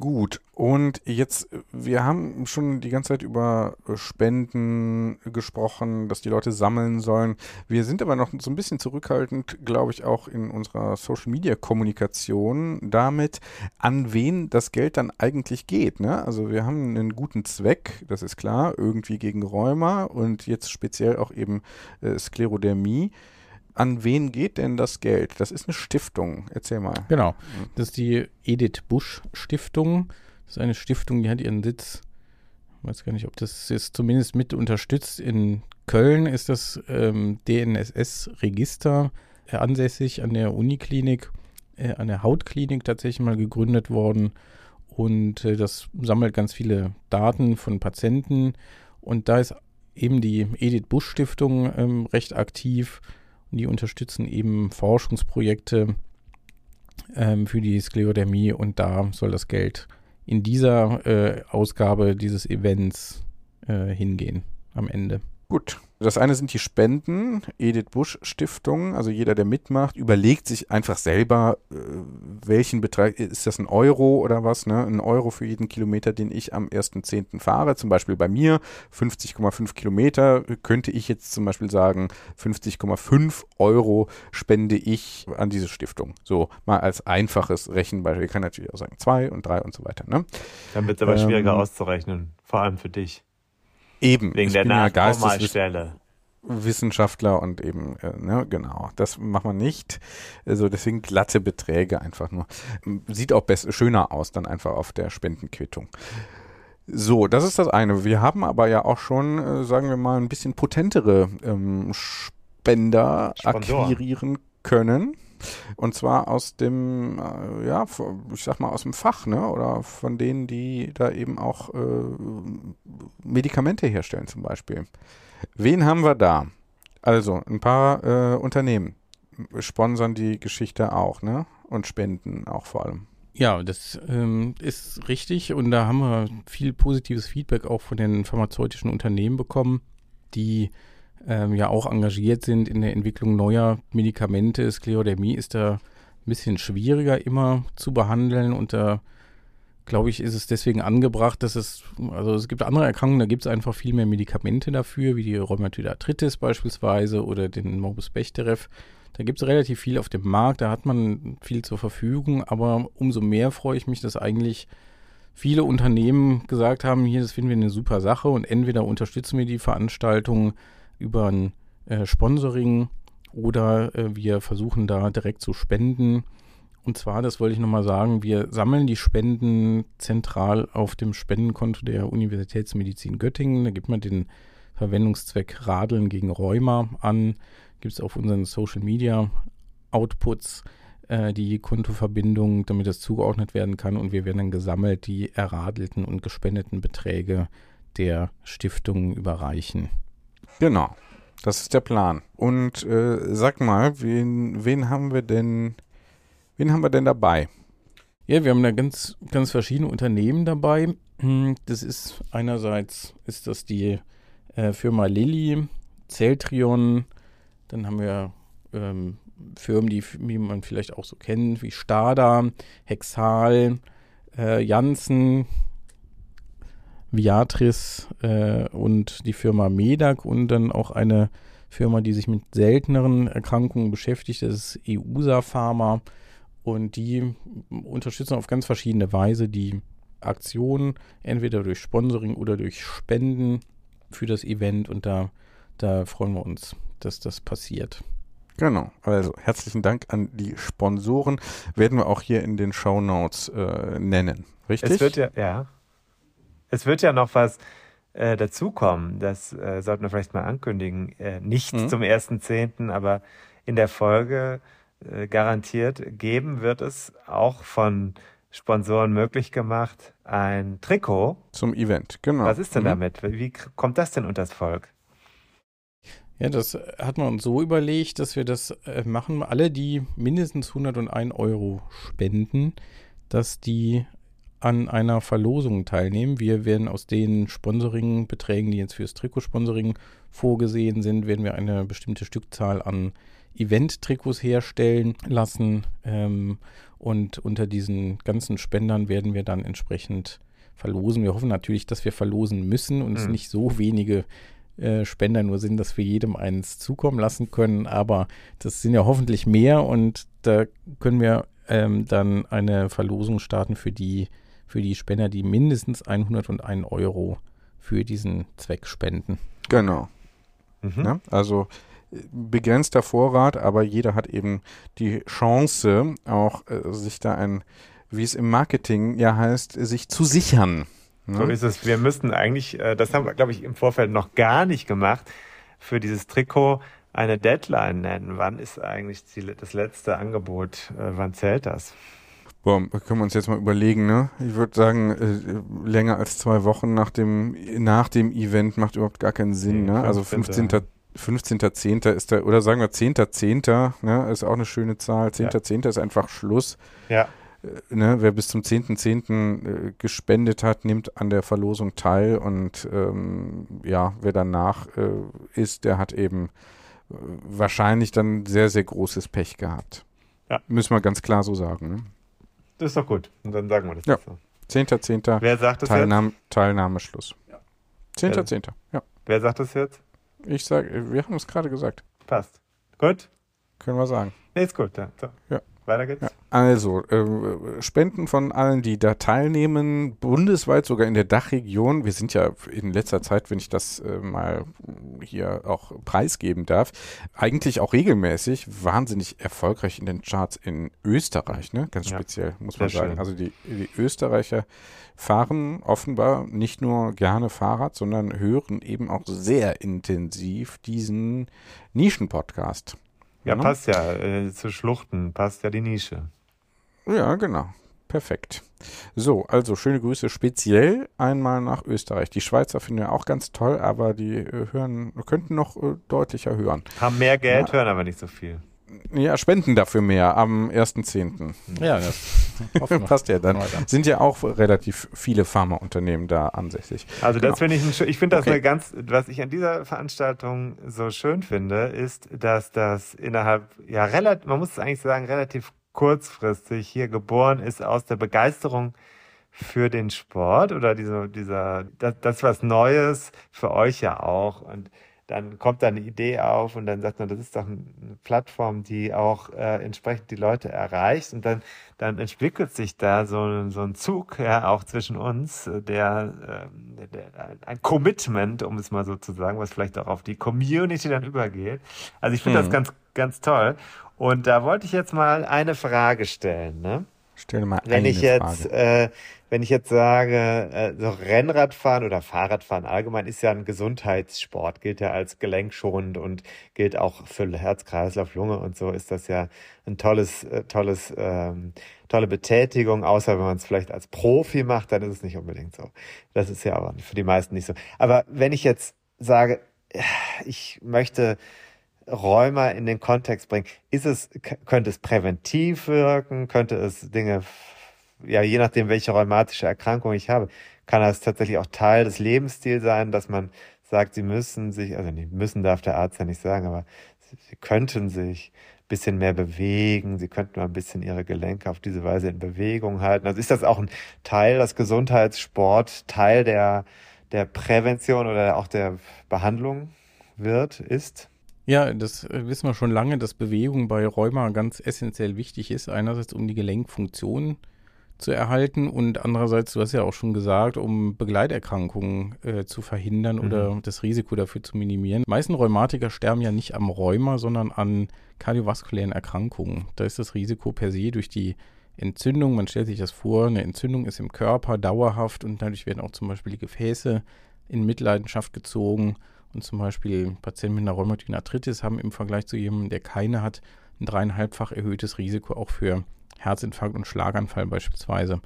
C: Gut, und jetzt, äh, wir haben schon die ganze Zeit über äh, Spenden gesprochen, dass die Leute sammeln sollen. Wir sind aber noch so ein bisschen zurückhaltend, glaube ich, auch in unserer Social-Media-Kommunikation damit, an wen das Geld dann eigentlich geht. Ne? Also wir haben einen guten Zweck, das ist klar, irgendwie gegen Rheuma und jetzt speziell auch eben äh, Sklerodermie. An wen geht denn das Geld? Das ist eine Stiftung. Erzähl mal.
F: Genau. Das ist die Edith Busch Stiftung. Das ist eine Stiftung, die hat ihren Sitz, ich weiß gar nicht, ob das ist zumindest mit unterstützt. In Köln ist das ähm, DNSS-Register äh, ansässig an der Uniklinik, äh, an der Hautklinik tatsächlich mal gegründet worden. Und äh, das sammelt ganz viele Daten von Patienten. Und da ist eben die Edith Busch Stiftung ähm, recht aktiv. Die unterstützen eben Forschungsprojekte ähm, für die Sklerodermie und da soll das Geld in dieser äh, Ausgabe dieses Events äh, hingehen am Ende.
C: Gut. Das eine sind die Spenden, Edith Busch Stiftung. Also jeder, der mitmacht, überlegt sich einfach selber, äh, welchen Betrag, ist das ein Euro oder was? Ne? Ein Euro für jeden Kilometer, den ich am 1.10. fahre. Zum Beispiel bei mir 50,5 Kilometer. Könnte ich jetzt zum Beispiel sagen, 50,5 Euro spende ich an diese Stiftung. So, mal als einfaches Rechenbeispiel. Ich kann natürlich auch sagen zwei und drei und so weiter. Ne?
D: Dann wird es aber
C: Ähm,
D: schwieriger auszurechnen, vor allem für dich.
C: Eben.
D: Wegen
C: ich
D: der
C: bin ja Geisteswissenschaftler. Wissenschaftler und eben, äh, ne, genau, das macht man nicht. Also deswegen glatte Beträge einfach nur. Sieht auch best schöner aus dann einfach auf der Spendenquittung. So, das ist das eine. Wir haben aber ja auch schon, äh, sagen wir mal, ein bisschen potentere ähm, Spender
D: Sponsoren.
C: akquirieren können. Und zwar aus dem, äh, ja, ich sag mal aus dem Fach, ne? Oder von denen, die da eben auch äh, Medikamente herstellen zum Beispiel. Wen haben wir da? Also, ein paar äh, Unternehmen sponsern die Geschichte auch, ne? Und spenden auch vor allem.
F: Ja, das ähm, ist richtig und da haben wir viel positives Feedback auch von den pharmazeutischen Unternehmen bekommen, die ähm, ja auch engagiert sind in der Entwicklung neuer Medikamente. Sklerodermie ist da ein bisschen schwieriger immer zu behandeln und da glaube ich, ist es deswegen angebracht, dass es, also es gibt andere Erkrankungen, da gibt es einfach viel mehr Medikamente dafür, wie die Rheumatoide Arthritis beispielsweise oder den Morbus Bechterew. Da gibt es relativ viel auf dem Markt, da hat man viel zur Verfügung, aber umso mehr freue ich mich, dass eigentlich viele Unternehmen gesagt haben, hier, das finden wir eine super Sache und entweder unterstützen wir die Veranstaltung über ein äh, Sponsoring oder äh, wir versuchen da direkt zu spenden. Und zwar, das wollte ich nochmal sagen, wir sammeln die Spenden zentral auf dem Spendenkonto der Universitätsmedizin Göttingen. Da gibt man den Verwendungszweck Radeln gegen Rheuma an. Gibt es auf unseren Social Media Outputs äh, die Kontoverbindung, damit das zugeordnet werden kann. Und wir werden dann gesammelt die erradelten und gespendeten Beträge der Stiftungen überreichen.
C: Genau, das ist der Plan. Und äh, sag mal, wen, wen haben wir denn, wen haben wir denn dabei?
F: Ja, wir haben da ganz, ganz verschiedene Unternehmen dabei. Das ist einerseits ist das die äh, Firma Lilly, Celtrion, dann haben wir ähm, Firmen, die, wie man vielleicht auch so kennt, wie Stada, Hexal, äh, Janssen, Viatris äh, und die Firma Medac und dann auch eine Firma, die sich mit selteneren Erkrankungen beschäftigt, das ist EUSA Pharma. Und die unterstützen auf ganz verschiedene Weise die Aktion, entweder durch Sponsoring oder durch Spenden für das Event. Und da, da freuen wir uns, dass das passiert.
C: Genau, also herzlichen Dank an die Sponsoren. Werden wir auch hier in den Show Notes äh, nennen. Richtig?
D: Es wird ja, ja. Es wird ja noch was äh, dazukommen. Das äh, sollten wir vielleicht mal ankündigen. Äh, nicht
C: Mhm.
D: zum 1.10., aber in der Folge äh, garantiert geben wird es auch von Sponsoren möglich gemacht, ein Trikot.
C: Zum Event, genau.
D: Was ist denn
C: Mhm.
D: damit? Wie kommt das denn unters Volk?
F: Ja, das hat man uns so überlegt, dass wir das äh, machen. Alle, die mindestens 101 Euro spenden, dass die an einer Verlosung teilnehmen. Wir werden aus den Sponsoringbeträgen, die jetzt fürs Trikotsponsoring vorgesehen sind, werden wir eine bestimmte Stückzahl an Event-Trikots herstellen lassen. Ähm, und unter diesen ganzen Spendern werden wir dann entsprechend verlosen. Wir hoffen natürlich, dass wir verlosen müssen und es
D: Mhm.
F: nicht so wenige äh, Spender nur sind, dass wir jedem eins zukommen lassen können. Aber das sind ja hoffentlich mehr und da können wir ähm, dann eine Verlosung starten für die, für die Spender, die mindestens 101 Euro für diesen Zweck spenden.
C: Genau.
D: Mhm.
C: Ne? Also begrenzter Vorrat, aber jeder hat eben die Chance, auch äh, sich da ein, wie es im Marketing ja heißt, sich zu sichern. Ne?
D: So ist es. Wir müssten eigentlich, äh, das haben wir, glaube ich, im Vorfeld noch gar nicht gemacht, für dieses Trikot eine Deadline nennen. Wann ist eigentlich die, das letzte Angebot? Äh, wann zählt das?
C: Boah, können wir uns jetzt mal überlegen, ne? Ich würde sagen, äh, länger als zwei Wochen nach dem, nach dem Event macht überhaupt gar keinen Sinn, ne? Also
D: 15..
C: 15. 15.10. ist da, oder sagen wir 10.10., ne? Ist auch eine schöne Zahl. 10.10. ist einfach Schluss.
D: Ja.
C: Äh, Ne? Wer bis zum 10.10. Äh, gespendet hat, nimmt an der Verlosung teil und ähm, ja, wer danach äh, ist, der hat eben äh, wahrscheinlich dann sehr, sehr großes Pech gehabt.
D: Ja.
C: Müssen wir ganz klar so sagen, ne?
D: Das ist doch gut. Und dann sagen wir das
C: Ja.
D: jetzt so.
C: 10.10.
D: Wer sagt das jetzt?
C: Teilnahme, Teilnahmeschluss. 10.10. Ja.
D: Wer sagt das jetzt?
C: Ich sage, wir haben es gerade gesagt.
D: Passt. Gut?
C: Können wir sagen.
D: Nee, ist gut. Ja. So.
C: Ja.
D: Weiter geht's.
C: Also, äh, Spenden von allen, die da teilnehmen, bundesweit, sogar in der Dachregion. Wir sind ja in letzter Zeit, wenn ich das äh, mal hier auch preisgeben darf, eigentlich auch regelmäßig wahnsinnig erfolgreich in den Charts in Österreich, ne? Ganz
D: Ja,
C: speziell, muss man sagen.
D: schön.
C: Also die, die Österreicher fahren offenbar nicht nur gerne Fahrrad, sondern hören eben auch sehr intensiv diesen Nischen-Podcast.
D: Ja,
C: Ne?
D: passt ja. Äh, zu Schluchten passt ja die Nische.
C: Ja, genau. Perfekt. So, also schöne Grüße speziell einmal nach Österreich. Die Schweizer finden wir auch ganz toll, aber die äh, hören, könnten noch äh, deutlicher hören.
D: Haben mehr Geld,
C: Ja.
D: hören aber nicht so viel.
C: Ja, spenden dafür mehr am 1.10.
F: Ja, das.
C: Passt ja dann. Sind ja auch relativ viele Pharmaunternehmen da ansässig.
D: Also das
C: Genau.
D: finde ich, ein ich finde das
C: Okay.
D: eine ganz, was ich an dieser Veranstaltung so schön finde, ist, dass das innerhalb, ja relativ, man muss es eigentlich sagen, relativ kurzfristig hier geboren ist aus der Begeisterung für den Sport oder diese, dieser, das, das was Neues für euch ja auch und dann kommt da eine Idee auf und dann sagt man, das ist doch eine Plattform, die auch äh, entsprechend die Leute erreicht und dann, dann entwickelt sich da so, ein- so ein Zug, ja, auch zwischen uns, äh, der, ähm, der, der ein Commitment, um es mal so zu sagen, was vielleicht auch auf die Community dann übergeht. Also ich finde das
C: Mhm.
D: ganz, ganz toll. Und da wollte ich jetzt mal eine Frage stellen, ne?
C: Stell dir mal
D: Wenn ich jetzt, äh, wenn ich jetzt sage, äh, so Rennradfahren oder Fahrradfahren allgemein ist ja ein Gesundheitssport, gilt ja als gelenkschonend und gilt auch für Herz, Kreislauf, Lunge und so ist das ja ein tolles, äh, tolles, ähm, tolle Betätigung, außer wenn man es vielleicht als Profi macht, dann ist es nicht unbedingt so. Das ist ja aber für die meisten nicht so. Aber wenn ich jetzt sage, ich möchte Rheuma in den Kontext bringen. Ist es, könnte es präventiv wirken? Könnte es Dinge, ja, je nachdem, welche rheumatische Erkrankung ich habe, kann das tatsächlich auch Teil des Lebensstils sein, dass man sagt, sie müssen sich, also nicht müssen darf der Arzt ja nicht sagen, aber sie, könnten sich ein bisschen mehr bewegen, sie könnten mal ein bisschen ihre Gelenke auf diese Weise in Bewegung halten. Also ist das auch ein Teil, das Gesundheitssport, Teil der, der Prävention oder auch der Behandlung wird, ist?
F: Ja, das äh, wissen wir schon lange, dass Bewegung bei Rheuma ganz essentiell wichtig ist. Einerseits, um die Gelenkfunktion zu erhalten und andererseits, du hast ja auch schon gesagt, um Begleiterkrankungen äh, zu verhindern oder das Risiko dafür zu minimieren. Die meisten Rheumatiker sterben ja nicht am Rheuma, sondern an kardiovaskulären Erkrankungen. Da ist das Risiko per se durch die Entzündung, man stellt sich das vor, eine Entzündung ist im Körper dauerhaft und dadurch werden auch zum Beispiel die Gefäße in Mitleidenschaft gezogen. Und zum Beispiel Patienten mit einer rheumatoiden Arthritis haben im Vergleich zu jemandem, der keine hat, ein dreieinhalbfach erhöhtes Risiko auch für Herzinfarkt und Schlaganfall beispielsweise.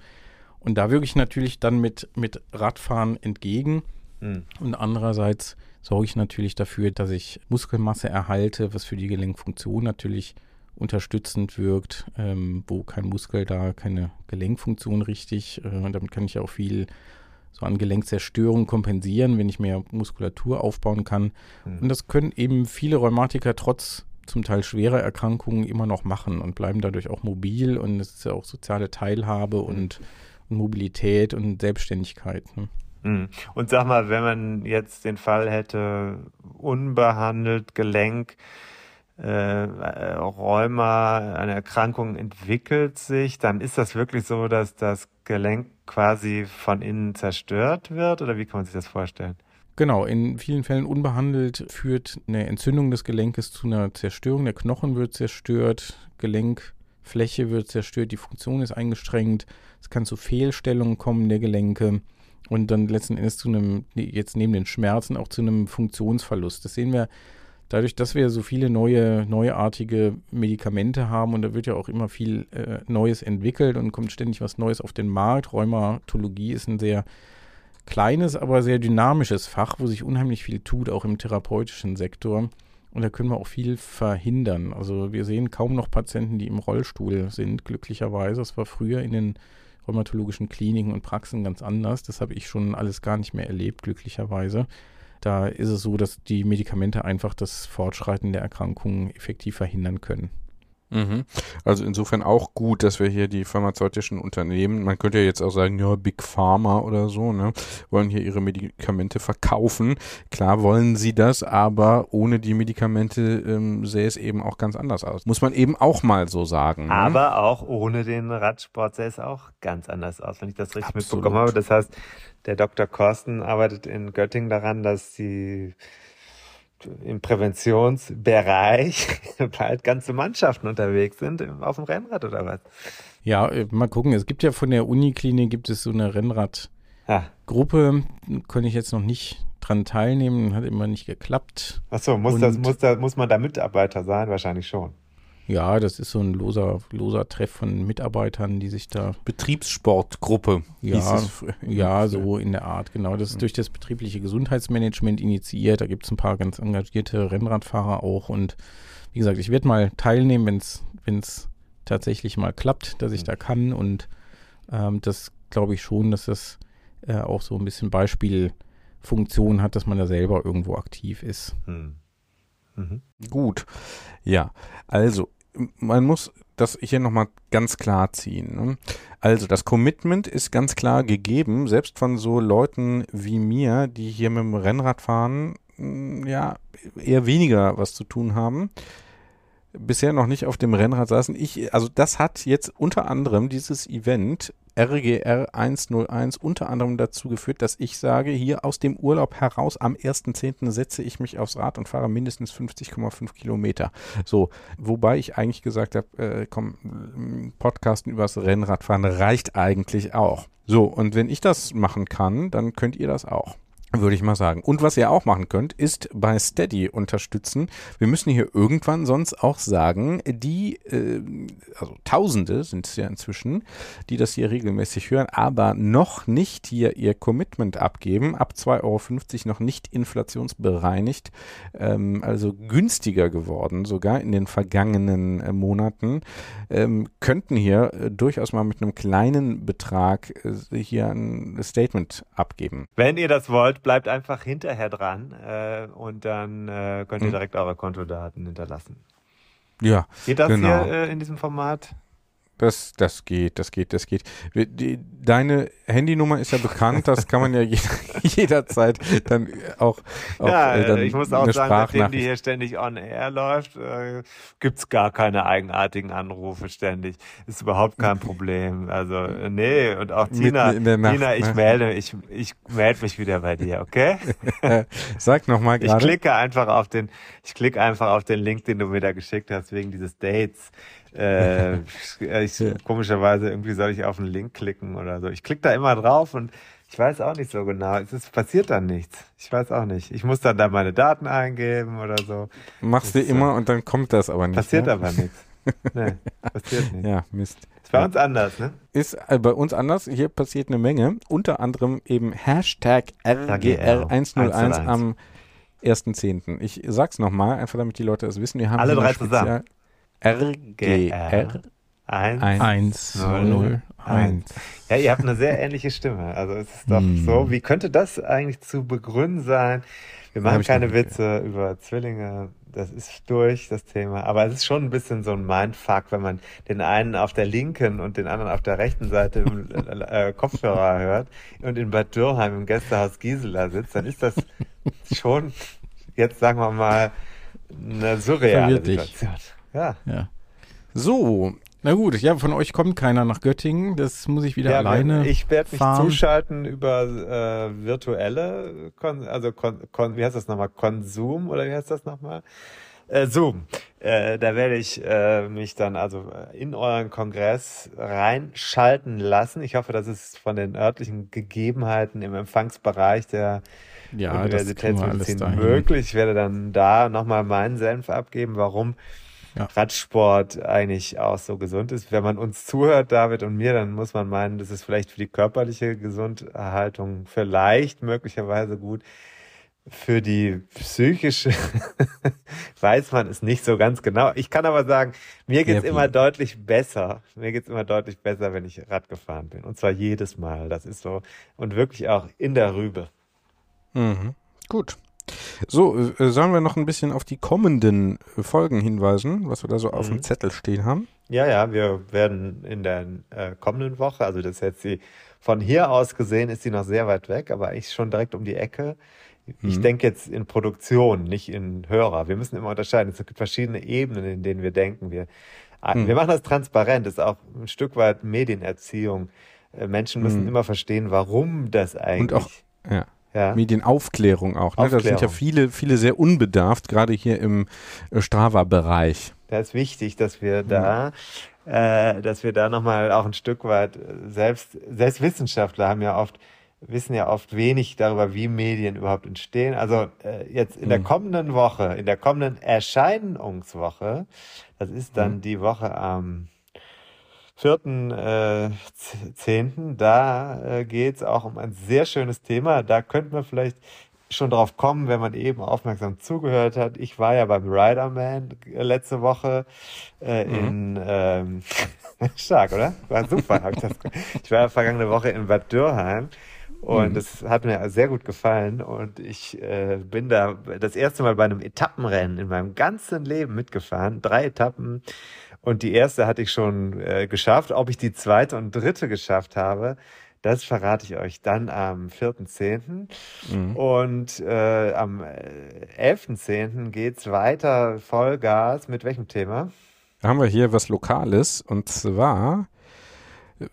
F: Und da wirke ich natürlich dann mit, mit Radfahren entgegen.
D: Hm.
F: Und andererseits sorge ich natürlich dafür, dass ich Muskelmasse erhalte, was für die Gelenkfunktion natürlich unterstützend wirkt, ähm, wo kein Muskel da, keine Gelenkfunktion richtig. Äh, damit kann ich auch viel so an Gelenkzerstörung kompensieren, wenn ich mehr Muskulatur aufbauen kann.
D: Hm.
F: Und das können eben viele Rheumatiker trotz zum Teil schwerer Erkrankungen immer noch machen und bleiben dadurch auch mobil und es ist ja auch soziale Teilhabe und, und Mobilität und Selbstständigkeit. Ne?
D: Hm. Und sag mal, wenn man jetzt den Fall hätte, unbehandelt Gelenk, äh, Rheuma, eine Erkrankung entwickelt sich, dann ist das wirklich so, dass das Gelenk quasi von innen zerstört wird? Oder wie kann man sich das vorstellen?
F: Genau, in vielen Fällen unbehandelt führt eine Entzündung des Gelenkes zu einer Zerstörung. Der Knochen wird zerstört, Gelenkfläche wird zerstört, die Funktion ist eingeschränkt. Es kann zu Fehlstellungen kommen der Gelenke und dann letzten Endes zu einem, jetzt neben den Schmerzen, auch zu einem Funktionsverlust. Das sehen wir dadurch, dass wir so viele neue, neuartige Medikamente haben und da wird ja auch immer viel äh, Neues entwickelt und kommt ständig was Neues auf den Markt. Rheumatologie ist ein sehr kleines, aber sehr dynamisches Fach, wo sich unheimlich viel tut, auch im therapeutischen Sektor. Und da können wir auch viel verhindern. Also wir sehen kaum noch Patienten, die im Rollstuhl sind, glücklicherweise. Das war früher in den rheumatologischen Kliniken und Praxen ganz anders. Das habe ich schon alles gar nicht mehr erlebt, glücklicherweise. Da ist es so, dass die Medikamente einfach das Fortschreiten der Erkrankungen effektiv verhindern können.
C: Mhm. Also insofern auch gut, dass wir hier die pharmazeutischen Unternehmen, man könnte ja jetzt auch sagen, ja, Big Pharma oder so, ne, wollen hier ihre Medikamente verkaufen. Klar wollen sie das, aber ohne die Medikamente ähm, sähe es eben auch ganz anders aus. Muss man eben auch mal so sagen. Ne?
D: Aber auch ohne den Radsport sähe es auch ganz anders aus, wenn ich das richtig
C: Absolut.
D: mitbekommen habe. Das heißt, der Dr. Korsten arbeitet in Göttingen daran, dass die im Präventionsbereich bald ganze Mannschaften unterwegs sind auf dem Rennrad oder was?
F: Ja, äh, mal gucken. Es gibt ja von der Uniklinik gibt es so eine Rennradgruppe.
D: Ah,
F: Konnte ich jetzt noch nicht dran teilnehmen, hat immer nicht geklappt.
D: achso, muss,
F: Und-
D: das, muss, muss man da Mitarbeiter sein? Wahrscheinlich schon.
F: Ja, das ist so ein loser, loser Treff von Mitarbeitern, die sich da
C: Betriebssportgruppe.
F: Ja. Ja, so in der Art, genau. Das ist durch das betriebliche Gesundheitsmanagement initiiert. Da gibt es ein paar ganz engagierte Rennradfahrer auch. Und wie gesagt, ich werde mal teilnehmen, wenn es tatsächlich mal klappt, dass ich da kann. Und ähm, das glaube ich schon, dass das äh, auch so ein bisschen Beispielfunktion hat, dass man da selber irgendwo aktiv ist.
D: Hm. Mhm.
C: Gut. Ja, also man muss das hier nochmal ganz klar ziehen. Ne? Also das Commitment ist ganz klar gegeben, selbst von so Leuten wie mir, die hier mit dem Rennrad fahren, m, ja, eher weniger was zu tun haben. Bisher noch nicht auf dem Rennrad saßen. Ich, also das hat jetzt unter anderem dieses Event RGR 101 unter anderem dazu geführt, dass ich sage, hier aus dem Urlaub heraus am 1.10. setze ich mich aufs Rad und fahre mindestens 50,5 Kilometer. So, wobei ich eigentlich gesagt habe, äh, komm, Podcasten übers Rennradfahren reicht eigentlich auch. So, und wenn ich das machen kann, dann könnt ihr das auch. Würde ich mal sagen. Und was ihr auch machen könnt, ist bei Steady unterstützen. Wir müssen hier irgendwann sonst auch sagen, die, äh, also Tausende sind es ja inzwischen, die das hier regelmäßig hören, aber noch nicht hier ihr Commitment abgeben. Ab 2,50 Euro noch nicht inflationsbereinigt, ähm, also günstiger geworden, sogar in den vergangenen äh, Monaten, ähm, könnten hier äh, durchaus mal mit einem kleinen Betrag äh, hier ein Statement abgeben.
D: Wenn ihr das wollt, bleibt einfach hinterher dran äh, und dann äh, könnt ihr
C: Mhm.
D: direkt eure Kontodaten hinterlassen.
C: Ja,
D: Geht das
C: Genau.
D: hier äh, in diesem Format?
C: Das, das geht, das geht, das geht. Deine Handynummer ist ja bekannt, das kann man ja je, jederzeit dann auch, auch
D: ja,
C: äh, dann
D: ich muss auch sagen, nachdem die hier ständig on air läuft, äh, gibt's gar keine eigenartigen Anrufe ständig. Ist überhaupt kein Problem. Also, nee, und auch Tina,
C: Nacht,
D: Tina, ich
C: ne?
D: melde, ich, ich melde mich wieder bei dir, okay?
C: Sag nochmal
D: Ich
C: gerade.
D: klicke einfach auf den, ich klicke einfach auf den Link, den du mir da geschickt hast, wegen dieses Dates. Äh, ich,
C: Ja.
D: Komischerweise irgendwie soll ich auf einen Link klicken oder so. Ich klicke da immer drauf und ich weiß auch nicht so genau. Es ist, passiert dann nichts. Ich weiß auch nicht. Ich muss dann da meine Daten eingeben oder so.
C: Machst du
D: ist so.
C: immer und dann kommt das aber nicht.
D: Passiert
C: ne?
D: aber nichts. Nee, passiert nicht.
C: Ja, Mist.
D: Ist bei uns anders, ne?
C: Ist äh, bei uns anders. Hier passiert eine Menge. Unter anderem eben Hashtag RGR101 am 1.10. Ich sag's nochmal, einfach damit die Leute es wissen. Wir haben
D: Alle drei
C: spezial- RGR.
D: Eins.
C: Ein-
F: Eins,
D: Null,
F: null,
D: eins.
F: eins.
D: Ja, ihr habt eine sehr ähnliche Stimme. Also es ist doch
F: Hm.
D: so, wie könnte das eigentlich zu begründen sein? Wir machen keine Witze über Zwillinge. Das ist durch, das Thema. Aber es ist schon ein bisschen so ein Mindfuck, wenn man den einen auf der linken und den anderen auf der rechten Seite im äh, Kopfhörer hört und in Bad Dürrheim im Gästehaus Gisela sitzt, dann ist das schon, jetzt sagen wir mal, eine surreale
F: Verwirrt dich.
D: Ja.
F: Ja.
C: So,
F: Na gut, ja, von euch kommt keiner nach Göttingen. Das muss ich wieder
D: Ja,
F: alleine.
D: Ich werde mich
F: fahren.
D: zuschalten über äh, virtuelle, Kon also kon kon wie heißt das nochmal, Konsum oder wie heißt das nochmal? Äh, Zoom. Äh, da werde ich äh, mich dann also in euren Kongress reinschalten lassen. Ich hoffe, das ist von den örtlichen Gegebenheiten im Empfangsbereich der
F: ja,
D: Universitätsmedizin möglich. Ich werde dann da nochmal meinen Senf abgeben, warum
F: Ja.
D: Radsport eigentlich auch so gesund ist. Wenn man uns zuhört, David und mir, dann muss man meinen, das ist vielleicht für die körperliche Gesunderhaltung vielleicht möglicherweise gut. Für die psychische weiß man es nicht so ganz genau. Ich kann aber sagen, mir geht's
C: Ja, wie?
D: immer deutlich besser. Mir geht's immer deutlich besser, wenn ich Rad gefahren bin. Und zwar jedes Mal. Das ist so. Und wirklich auch in der Rübe.
C: Mhm. Gut. So, äh, sollen wir noch ein bisschen auf die kommenden Folgen hinweisen, was wir da so auf
D: Mhm.
C: dem Zettel stehen haben?
D: Ja, ja, wir werden in der äh, kommenden Woche, also das ist jetzt die, von hier aus gesehen ist sie noch sehr weit weg, aber eigentlich schon direkt um die Ecke. Ich
C: Mhm.
D: denke jetzt in Produktion, nicht in Hörer. Wir müssen immer unterscheiden. Es gibt verschiedene Ebenen, in denen wir denken. Wir, ah,
C: Mhm.
D: wir machen das transparent, das ist auch ein Stück weit Medienerziehung. Äh, Menschen müssen
C: Mhm.
D: immer verstehen, warum das eigentlich.
C: auch- Ja.
D: Ja.
C: Medienaufklärung auch. Ne? Da sind ja viele, viele sehr unbedarft, gerade hier im äh, Strava-Bereich.
D: Da ist wichtig, dass wir da, äh, dass wir da nochmal auch ein Stück weit äh, selbst, selbst Wissenschaftler haben ja oft, wissen ja oft wenig darüber, wie Medien überhaupt entstehen. Also äh, jetzt in der
C: Mhm.
D: kommenden Woche, in der kommenden Erscheinungswoche, das ist dann die Woche am 4.10., da äh, geht es auch um ein sehr schönes Thema. Da könnte man vielleicht schon drauf kommen, wenn man eben aufmerksam zugehört hat. Ich war ja beim Riderman äh, letzte Woche äh, in ähm, stark, oder? War super. Hab ich, das, ich war ja vergangene Woche in Bad Dürrheim und das hat mir sehr gut gefallen und ich äh, bin da das erste Mal bei einem Etappenrennen in meinem ganzen Leben mitgefahren. Drei Etappen und die erste hatte ich schon äh, geschafft. Ob ich die zweite und dritte geschafft habe, das verrate ich euch dann am 4.10.
C: Mhm.
D: Und äh, am äh, 11.10. geht's weiter Vollgas. Mit welchem Thema?
C: Da haben wir hier was Lokales und zwar,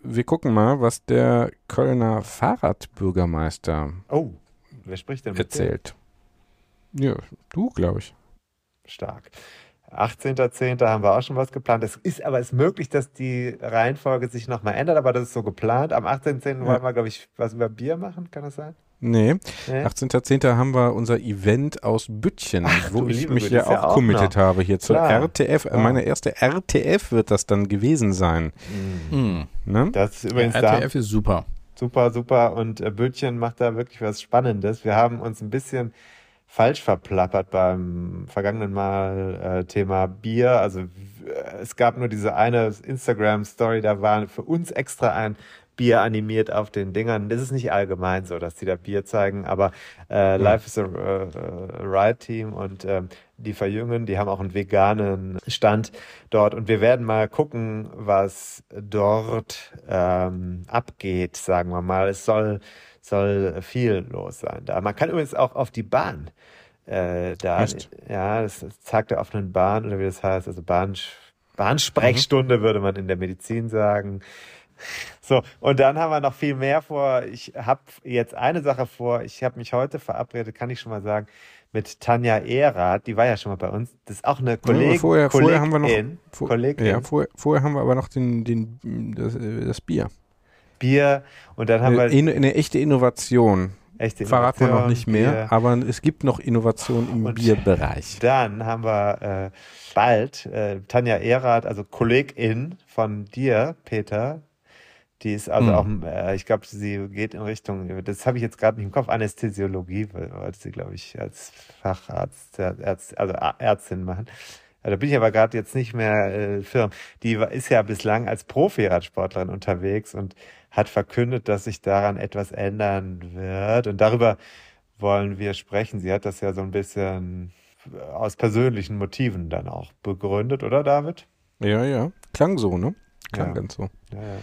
C: wir gucken mal, was der Kölner Fahrradbürgermeister
D: Oh, wer spricht denn mit dem?
C: erzählt. Ja, du, glaube ich.
D: Stark. 18.10. haben wir auch schon was geplant. Es ist aber es ist möglich, dass die Reihenfolge sich nochmal ändert, aber das ist so geplant. Am 18.10. wollen wir, glaube ich, was über Bier machen, kann das sein?
C: Nee,
D: Nee?
C: 18.10. haben wir unser Event aus Büttchen, wo
D: du
C: ich mich ja
D: ja
C: auch
D: auch
C: committed
D: noch.
C: habe hier zur
D: Klar.
C: RTF.
D: Ah.
C: Meine erste RTF wird das dann gewesen sein.
F: Hm.
C: Ne?
D: Das ist übrigens da.
F: RTF ist super.
D: Super, super. Und äh, Bötchen macht da wirklich was Spannendes. Wir haben uns ein bisschen falsch verplappert beim vergangenen Mal äh, Thema Bier. Also äh, es gab nur diese eine Instagram-Story, da war für uns extra ein Bier animiert auf den Dingern. Das ist nicht allgemein so, dass die da Bier zeigen, aber äh, Life is a äh, äh, Ride Team und ähm, die verjüngen, die haben auch einen veganen Stand dort und wir werden mal gucken, was dort ähm, abgeht, sagen wir mal. Es soll, soll viel los sein da. Man kann übrigens auch auf die Bahn äh, da,
C: Echt?
D: ja, das Tag der offenen Bahn oder wie das heißt, also Bahn, Bahnsprechstunde würde man in der Medizin sagen. So, und dann haben wir noch viel mehr vor. Ich habe jetzt eine Sache vor. Ich habe mich heute verabredet, kann ich schon mal sagen, mit Tanja Ehrath. Die war ja schon mal bei uns. Das ist auch eine Kollegin.
C: vorher, vorher haben wir noch vor, ja, vorher, vorher haben wir aber noch den, den, das, äh, das Bier.
D: Bier. Und dann haben
C: Eine,
D: wir
C: eine, echte Innovation.
D: echte
C: Verraten wir noch
D: Innovation,
C: nicht mehr,
D: Bier.
C: aber es gibt noch Innovation im
D: Und-
C: Bierbereich.
D: Dann haben wir äh, bald äh, Tanja Erath, also Kollegin von dir, Peter. Die ist also
C: Hm.
D: auch, äh, ich glaube, sie geht in Richtung, das habe ich jetzt gerade nicht im Kopf, Anästhesiologie, wollte sie, glaube ich, als Facharzt, äh, Ärzt, also Ärztin machen. Da bin ich aber gerade jetzt nicht mehr äh, firm. Die ist ja bislang als Profi-Radsportlerin unterwegs und hat verkündet, dass sich daran etwas ändern wird. Und darüber wollen wir sprechen. Sie hat das ja so ein bisschen aus persönlichen Motiven dann auch begründet, oder David?
C: Ja, ja. Klang so, ne? Klang
D: Ja.
C: ganz so.
D: Ja, ja.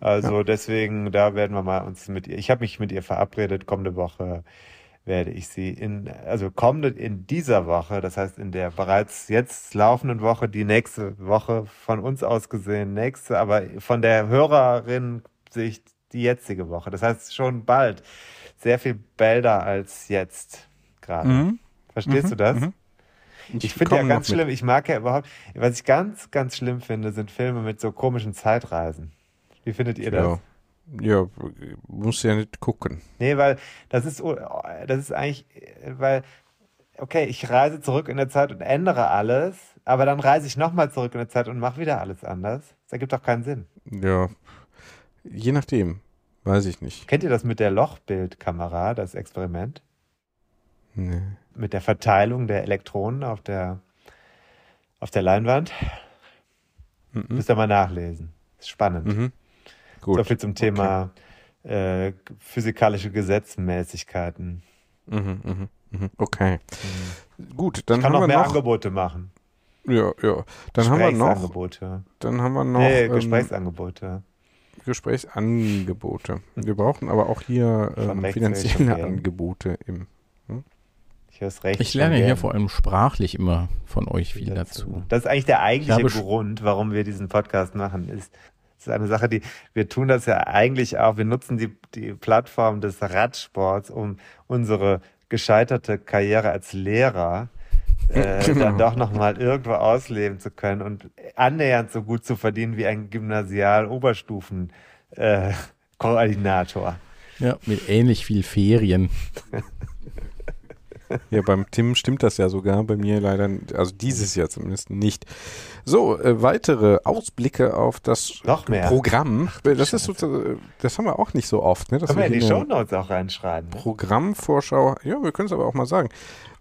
D: Also deswegen, da werden wir mal uns mit ihr. Ich habe mich mit ihr verabredet. Kommende Woche werde ich sie in, also kommende in dieser Woche, das heißt in der bereits jetzt laufenden Woche, die nächste Woche von uns aus gesehen, nächste, aber von der Hörerin Sicht die jetzige Woche. Das heißt schon bald. Sehr viel bälder als jetzt gerade.
C: Mhm.
D: Verstehst
C: Mhm.
D: du das?
C: Mhm.
D: Ich finde ja ganz
C: mit.
D: schlimm, ich mag ja überhaupt, was ich ganz, ganz schlimm finde, sind Filme mit so komischen Zeitreisen. Wie findet ihr das?
C: Ja. Ja, muss ja nicht gucken.
D: Nee, weil das ist, das ist eigentlich, weil, okay, ich reise zurück in der Zeit und ändere alles, aber dann reise ich nochmal zurück in der Zeit und mache wieder alles anders. Das ergibt doch keinen Sinn.
C: Ja, je nachdem. Weiß ich nicht.
D: Kennt ihr das mit der Lochbildkamera, das Experiment?
C: Nee.
D: Mit der Verteilung der Elektronen auf der, auf der Leinwand?
C: Mhm.
D: Müsst ihr mal nachlesen. Ist spannend.
C: Mhm. Gut.
D: So viel zum Thema äh, physikalische Gesetzmäßigkeiten.
C: Mhm, mhm. Mhm, Okay. Gut, dann
D: ich kann
C: haben
D: noch
C: wir
D: mehr
C: noch.
D: Angebote machen.
C: Ja, ja. Dann haben wir noch.
D: Gesprächsangebote.
C: Dann haben wir noch
D: nee,
C: ähm,
D: Gesprächsangebote.
C: Gesprächsangebote. Wir brauchen aber auch hier ähm, finanzielle. Angebote im.
D: Ich höre es recht.
F: Ich lerne hier vor allem sprachlich immer von euch viel dazu.
D: dazu. Das ist eigentlich der eigentliche Grund, warum wir diesen Podcast machen. Ist, ist eine Sache, die wir tun das ja eigentlich auch. Wir nutzen die, die Plattform des Radsports, um unsere gescheiterte Karriere als Lehrer äh,
C: Genau.
D: dann doch nochmal irgendwo ausleben zu können und annähernd so gut zu verdienen wie ein Gymnasial-Oberstufen-Koordinator.
F: Ja, mit ähnlich viel Ferien.
C: Ja, beim Tim stimmt das ja sogar, bei mir leider, also dieses Jahr zumindest nicht. So, äh, weitere Ausblicke auf das
D: Noch mehr.
C: Programm. das ist so, das haben wir auch nicht so oft, ne? dass
D: Können wir in die Shownotes auch reinschreiben. ne?
C: Programmvorschau, ja, wir können es aber auch mal sagen.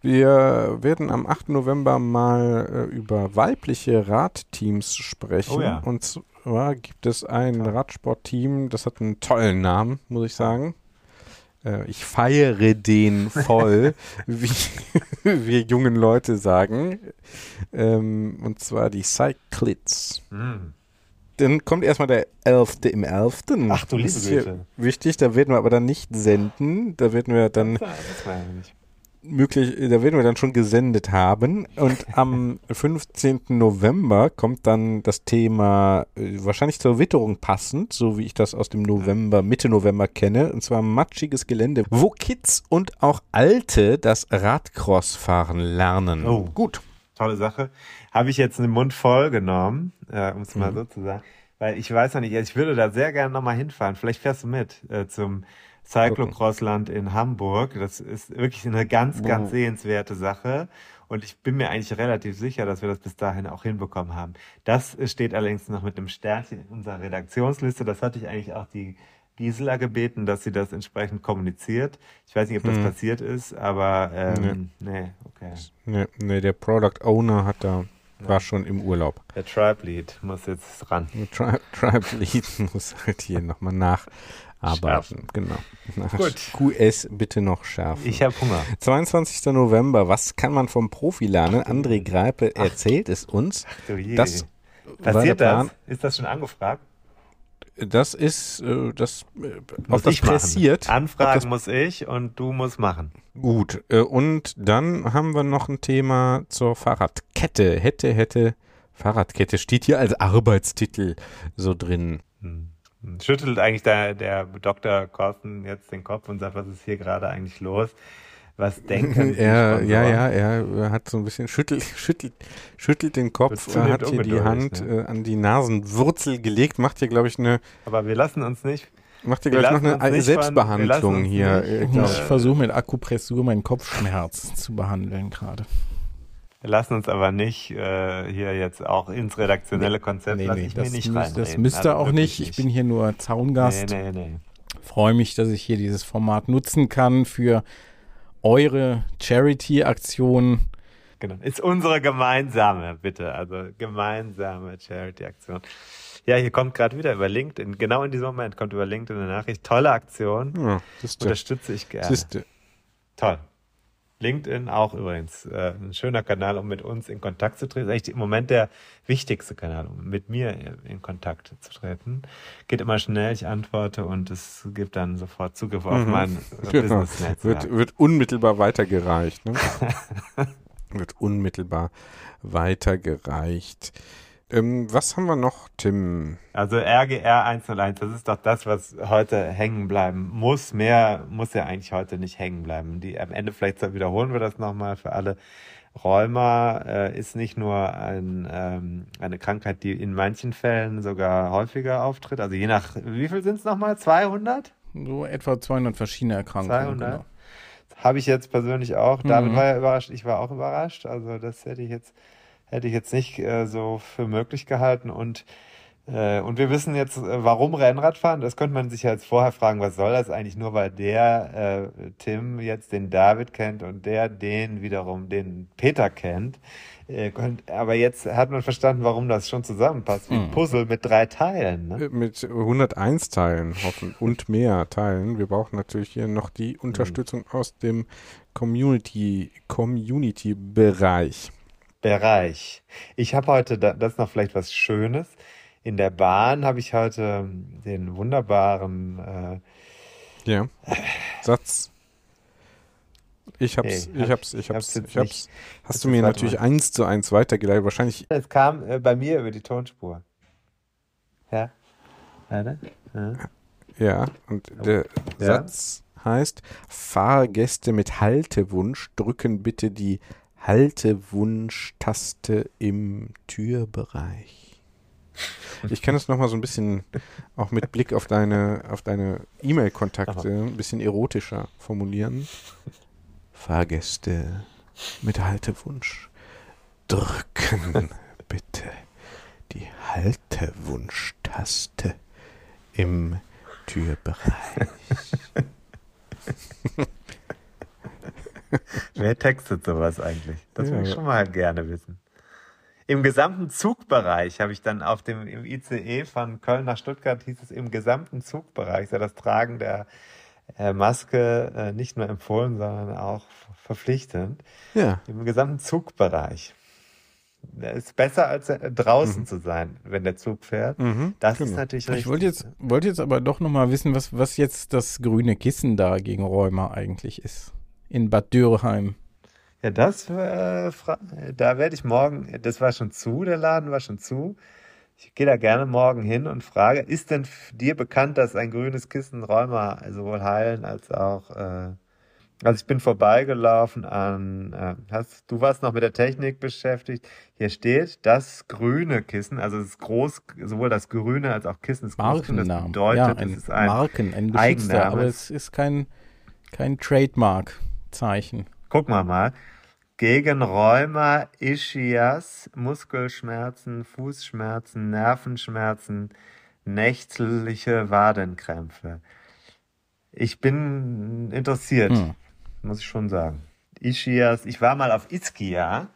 C: Wir werden am 8. November mal äh, über weibliche Radteams sprechen.
D: Oh ja.
C: Und zwar gibt es ein Radsportteam, das hat einen tollen Namen, muss ich sagen. Äh, ich feiere den voll, wie wir jungen Leute sagen. Ähm, und zwar die Cyclids.
D: Hm.
C: Dann kommt erstmal der 11. im 11.
D: Ach du
C: Das
D: liebe Güte.
C: Wichtig, da werden wir aber dann nicht senden. Da werden wir dann
D: Das war ja nicht.
C: Möglich, da werden wir dann schon gesendet haben. Und am 15. November kommt dann das Thema, äh, wahrscheinlich zur Witterung passend, so wie ich das aus dem November, Mitte November kenne, und zwar matschiges Gelände, wo Kids und auch Alte das Radcross fahren lernen.
D: Oh.
C: Gut.
D: tolle Sache. Habe ich jetzt einen Mund voll genommen, äh, um es
C: Mhm.
D: mal so zu sagen. Weil ich weiß noch nicht, ich würde da sehr gerne nochmal hinfahren. Vielleicht fährst du mit äh, zum Cyclocrossland in Hamburg. Das ist wirklich eine ganz, ganz sehenswerte Sache. Und ich bin mir eigentlich relativ sicher, dass wir das bis dahin auch hinbekommen haben. Das steht allerdings noch mit einem Sternchen in unserer Redaktionsliste. Das hatte ich eigentlich auch die Gisela gebeten, dass sie das entsprechend kommuniziert. Ich weiß nicht, ob das
C: Hm.
D: passiert ist, aber ähm, nee, okay.
C: Nee, nee, der Product Owner hat da, war schon im Urlaub.
D: Der Tribe Lead muss jetzt ran.
C: Tribe, Tribe Lead muss halt hier nochmal nacharbeiten. Genau. Nach
D: Gut.
C: QS bitte noch schärfen.
D: Ich habe Hunger.
C: 22. November, was kann man vom Profi lernen? André Greipel erzählt es uns.
D: Du je.
C: Das
D: Passiert das?
C: Plan.
D: Ist das schon angefragt?
C: Das ist, äh, das, äh,
D: Muss
C: ob das pressiert.
D: Anfragen
C: das,
D: muss ich und du musst machen.
C: gut. Äh, und dann haben wir noch ein Thema zur Fahrradkette. Hätte, hätte, Fahrradkette steht hier als Arbeitstitel so drin.
D: Hm. Schüttelt eigentlich der, der Dr. Korsten jetzt den Kopf und sagt, was ist hier gerade eigentlich los? Was denken
C: Er, ja, ja, er hat so ein bisschen schüttelt, schüttelt, schüttelt den Kopf, er hat hier die Hand
D: ne?
C: äh, an die Nasenwurzel gelegt, macht hier, glaube ich, eine,
D: Aber wir lassen uns nicht.
C: macht hier,
D: Wir
C: glaube ich, noch eine Selbstbehandlung hier.
D: nicht-
C: äh,
F: Ich
D: Ja.
F: versuche mit Akupressur meinen Kopfschmerz zu behandeln gerade.
D: Wir lassen uns aber nicht äh, hier jetzt auch ins redaktionelle Konzept lasse ich
F: das,
D: mir nicht reinreden.
F: das müsste
D: Also
F: auch nicht. Ich bin hier nur Zaungast.
D: Nee, nee, nee.
F: Freue mich, dass ich hier dieses Format nutzen kann für eure Charity-Aktion.
D: Genau. Ist unsere gemeinsame, bitte. Also gemeinsame Charity-Aktion. Ja, hier kommt gerade wieder über LinkedIn, genau in diesem Moment kommt über LinkedIn eine Nachricht. Tolle Aktion.
C: Ja, das
D: Unterstütze ich gerne.
C: Siehste.
D: Toll. LinkedIn auch übrigens äh, ein schöner Kanal, um mit uns in Kontakt zu treten. Eigentlich im Moment der wichtigste Kanal, um mit mir in Kontakt zu treten. Geht immer schnell, ich antworte und es gibt dann sofort Zugriff auf
C: Mhm.
D: mein
C: Genau.
D: Business-Netzwerk.
C: Wird, wird unmittelbar weitergereicht. Ne? wird unmittelbar weitergereicht. Ähm, was haben wir noch, Tim?
D: Also RGR 101, das ist doch das, was heute hängen bleiben muss. Mehr muss ja eigentlich heute nicht hängen bleiben. Die, am Ende vielleicht wiederholen wir das nochmal für alle. Rheuma äh, ist nicht nur ein, ähm, eine Krankheit, die in manchen Fällen sogar häufiger auftritt. Also je nach, wie viel sind es nochmal? 200?
F: So etwa 200 verschiedene Erkrankungen.
D: 200?
F: Genau.
D: Habe ich jetzt persönlich auch. David
F: Mhm.
D: war ja überrascht. Ich war auch überrascht. Also das hätte ich jetzt, hätte ich jetzt nicht äh, so für möglich gehalten. Und Äh, und wir wissen jetzt, äh, warum Rennradfahren. Das könnte man sich ja jetzt vorher fragen, was soll das eigentlich? Nur weil der äh, Tim jetzt den David kennt und der den wiederum den Peter kennt. Äh, aber jetzt hat man verstanden, warum das schon zusammenpasst. Wie ein Puzzle mit drei Teilen. Ne?
C: Äh, Mit 101 Teilen hoffen und mehr Teilen. Wir brauchen natürlich hier noch die Unterstützung aus dem Community Community Bereich.
D: Bereich. Ich habe heute, da, das ist noch vielleicht was Schönes. In der Bahn habe ich heute den wunderbaren äh,
C: Ja. Satz. Ich hab's,
D: Nee,
C: ich
D: hab-
C: hab's,
D: ich
C: ich hab's,
D: hab's jetzt
C: ich hab's.
D: nicht.
C: Hast du mir natürlich
D: mal.
C: eins zu eins weitergeleitet. Wahrscheinlich,
D: Es kam äh, bei mir über die Tonspur. Ja? Warte. Ja.
C: ja. Und der
D: Ja.
C: Satz heißt, Fahrgäste mit Haltewunsch drücken bitte die Haltewunsch-Taste im Türbereich. Ich kann es nochmal so ein bisschen, auch mit Blick auf deine, auf deine E-Mail-Kontakte, ein bisschen erotischer formulieren. Fahrgäste mit Haltewunsch drücken bitte die Haltewunsch-Taste im Türbereich.
D: Wer textet sowas eigentlich? Das
C: Ja,
D: würde ich schon mal gerne wissen. Im gesamten Zugbereich habe ich dann auf dem im ICE von Köln nach Stuttgart hieß es im gesamten Zugbereich sei das Tragen der äh, Maske äh, nicht nur empfohlen, sondern auch verpflichtend.
C: Ja.
D: Im gesamten Zugbereich. Das ist besser als äh, draußen zu sein, wenn der Zug fährt.
C: Mhm,
D: Das ist
C: genau.
D: natürlich richtig.
F: Ich wollte jetzt, wollte jetzt aber doch nochmal wissen, was, was jetzt das grüne Kissen da gegen Rheuma eigentlich ist. In Bad Dürrheim.
D: Ja, das, äh, da werde ich morgen, das war schon zu, der Laden war schon zu. Ich gehe da gerne morgen hin und frage, ist denn dir bekannt, dass ein grünes Kissen Rheuma sowohl heilen als auch, äh, also ich bin vorbeigelaufen an, äh, hast, du warst noch mit der Technik beschäftigt. Hier steht das grüne Kissen, also es ist groß, sowohl das grüne als auch Kissen ist groß. geschrieben. Das
F: Markennamen.
D: bedeutet,
F: ja,
D: es
F: ein
D: ist ein
F: Marken, ein
D: Eigenname.
F: aber es ist kein, kein Trademark-Zeichen.
D: Gucken wir mal. Gegen Rheuma, Ischias, Muskelschmerzen, Fußschmerzen, Nervenschmerzen, nächtliche Wadenkrämpfe. Ich bin interessiert,
F: Hm.
D: muss ich schon sagen. Ischias, ich war mal auf Iskia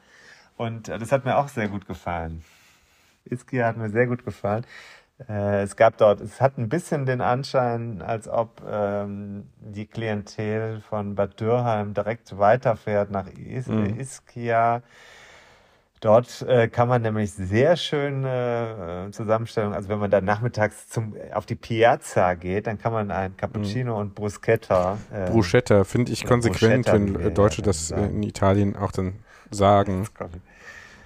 D: und äh, das hat mir auch sehr gut gefallen. Iskia hat mir sehr gut gefallen. Äh, es gab dort, es hat ein bisschen den Anschein, als ob ähm, die Klientel von Bad Dürrheim direkt weiterfährt nach Is
C: Mhm.
D: Iskia. Dort äh, kann man nämlich sehr schöne äh, Zusammenstellungen, also wenn man dann nachmittags zum, auf die Piazza geht, dann kann man ein Cappuccino und Bruschetta. Äh,
C: Bruschetta finde ich konsequent,
D: Bruschetta,
C: wenn äh, Deutsche das in Italien auch dann sagen.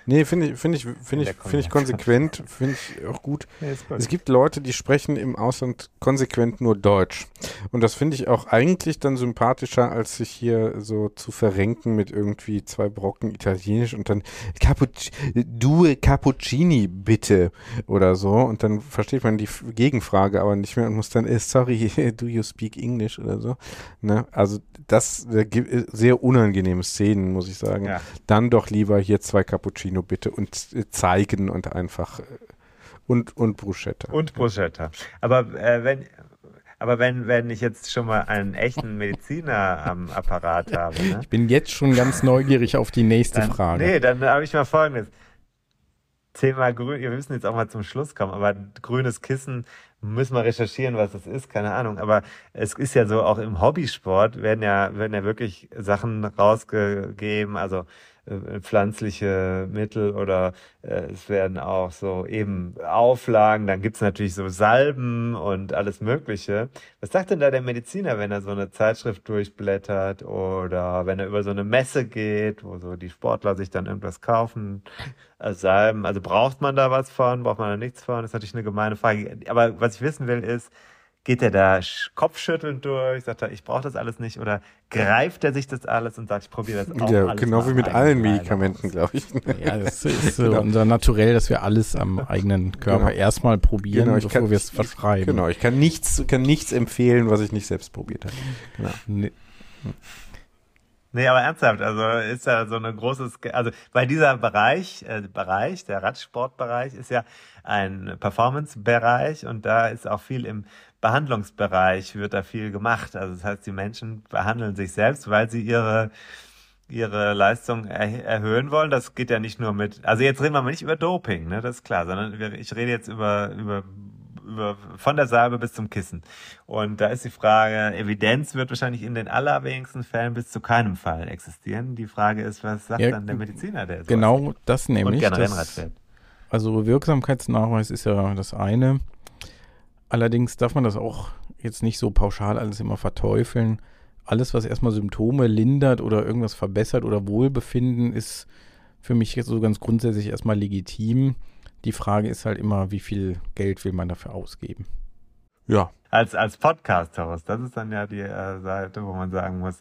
C: Nee, finde ich, finde ich, finde ich, finde ich konsequent, finde ich auch gut.
D: Ja, gut.
C: Es gibt Leute, die sprechen im Ausland konsequent nur Deutsch. Und das finde ich auch eigentlich dann sympathischer, als sich hier so zu verrenken mit irgendwie zwei Brocken Italienisch und dann Cappuc Due Cappuccini bitte oder so. Und dann versteht man die Gegenfrage aber nicht mehr und muss dann, eh, sorry, do you speak English oder so. Ne? Also das äh, sehr unangenehme Szenen, muss ich sagen.
D: Ja.
C: Dann doch lieber hier zwei Cappuccino bitte und äh, zeigen und einfach äh, und, und Bruschetta.
D: Und Bruschetta. Aber äh, wenn, aber wenn, wenn ich jetzt schon mal einen echten Mediziner am Apparat habe, ne?
F: Ich bin jetzt schon ganz neugierig auf die nächste
D: Dann,
F: Frage.
D: Nee, dann habe ich mal folgendes. Thema grün, wir müssen jetzt auch mal zum Schluss kommen, aber grünes Kissen, müssen wir recherchieren, was das ist, keine Ahnung. Aber es ist ja so, auch im Hobbysport werden ja, werden ja wirklich Sachen rausgegeben, also äh, pflanzliche Mittel oder äh, es werden auch so eben Auflagen, dann gibt's natürlich so Salben und alles Mögliche. Was sagt denn da der Mediziner, wenn er so eine Zeitschrift durchblättert oder wenn er über so eine Messe geht, wo so die Sportler sich dann irgendwas kaufen, äh, Salben, also braucht man da was von, braucht man da nichts von, ist natürlich eine gemeine Frage. Aber was ich wissen will ist, geht er da sch- kopfschüttelnd durch, sagt er, ich brauche das alles nicht oder greift er sich das alles und sagt, ich probiere das auch
C: Ja,
D: alles
C: genau wie mit allen Medikamenten, glaube ich.
F: Ja, das ist so
C: Genau.
F: unser Naturell, dass wir alles am eigenen Körper
C: Genau.
F: erstmal probieren,
C: Genau, ich
F: bevor
C: kann-
F: wir es verschreiben.
C: Genau, ich kann nichts, kann nichts empfehlen, was ich nicht selbst probiert habe. Genau.
F: Nee.
D: Nee, aber ernsthaft, also ist ja so eine große, also weil dieser Bereich, äh, Bereich, der Radsportbereich ist ja ein Performance-Bereich und da ist auch viel im Behandlungsbereich wird da viel gemacht. Also das heißt, die Menschen behandeln sich selbst, weil sie ihre ihre Leistung er erhöhen wollen. Das geht ja nicht nur mit, also jetzt reden wir mal nicht über Doping, ne, das ist klar, sondern ich rede jetzt über, über, über von der Salbe bis zum Kissen. Und da ist die Frage, Evidenz wird wahrscheinlich in den allerwenigsten Fällen bis zu keinem Fall existieren. Die Frage ist, was sagt
F: Ja,
D: dann der Mediziner, der
F: Genau das
D: und
F: nämlich.
D: gerne
F: das-? Also Wirksamkeitsnachweis ist ja das eine. Allerdings darf man das auch jetzt nicht so pauschal alles immer verteufeln. Alles, was erstmal Symptome lindert oder irgendwas verbessert oder Wohlbefinden, ist für mich jetzt so ganz grundsätzlich erstmal legitim. Die Frage ist halt immer, wie viel Geld will man dafür ausgeben?
C: Ja,
D: als, als Podcast-Host. Das ist dann ja die äh, Seite, wo man sagen muss,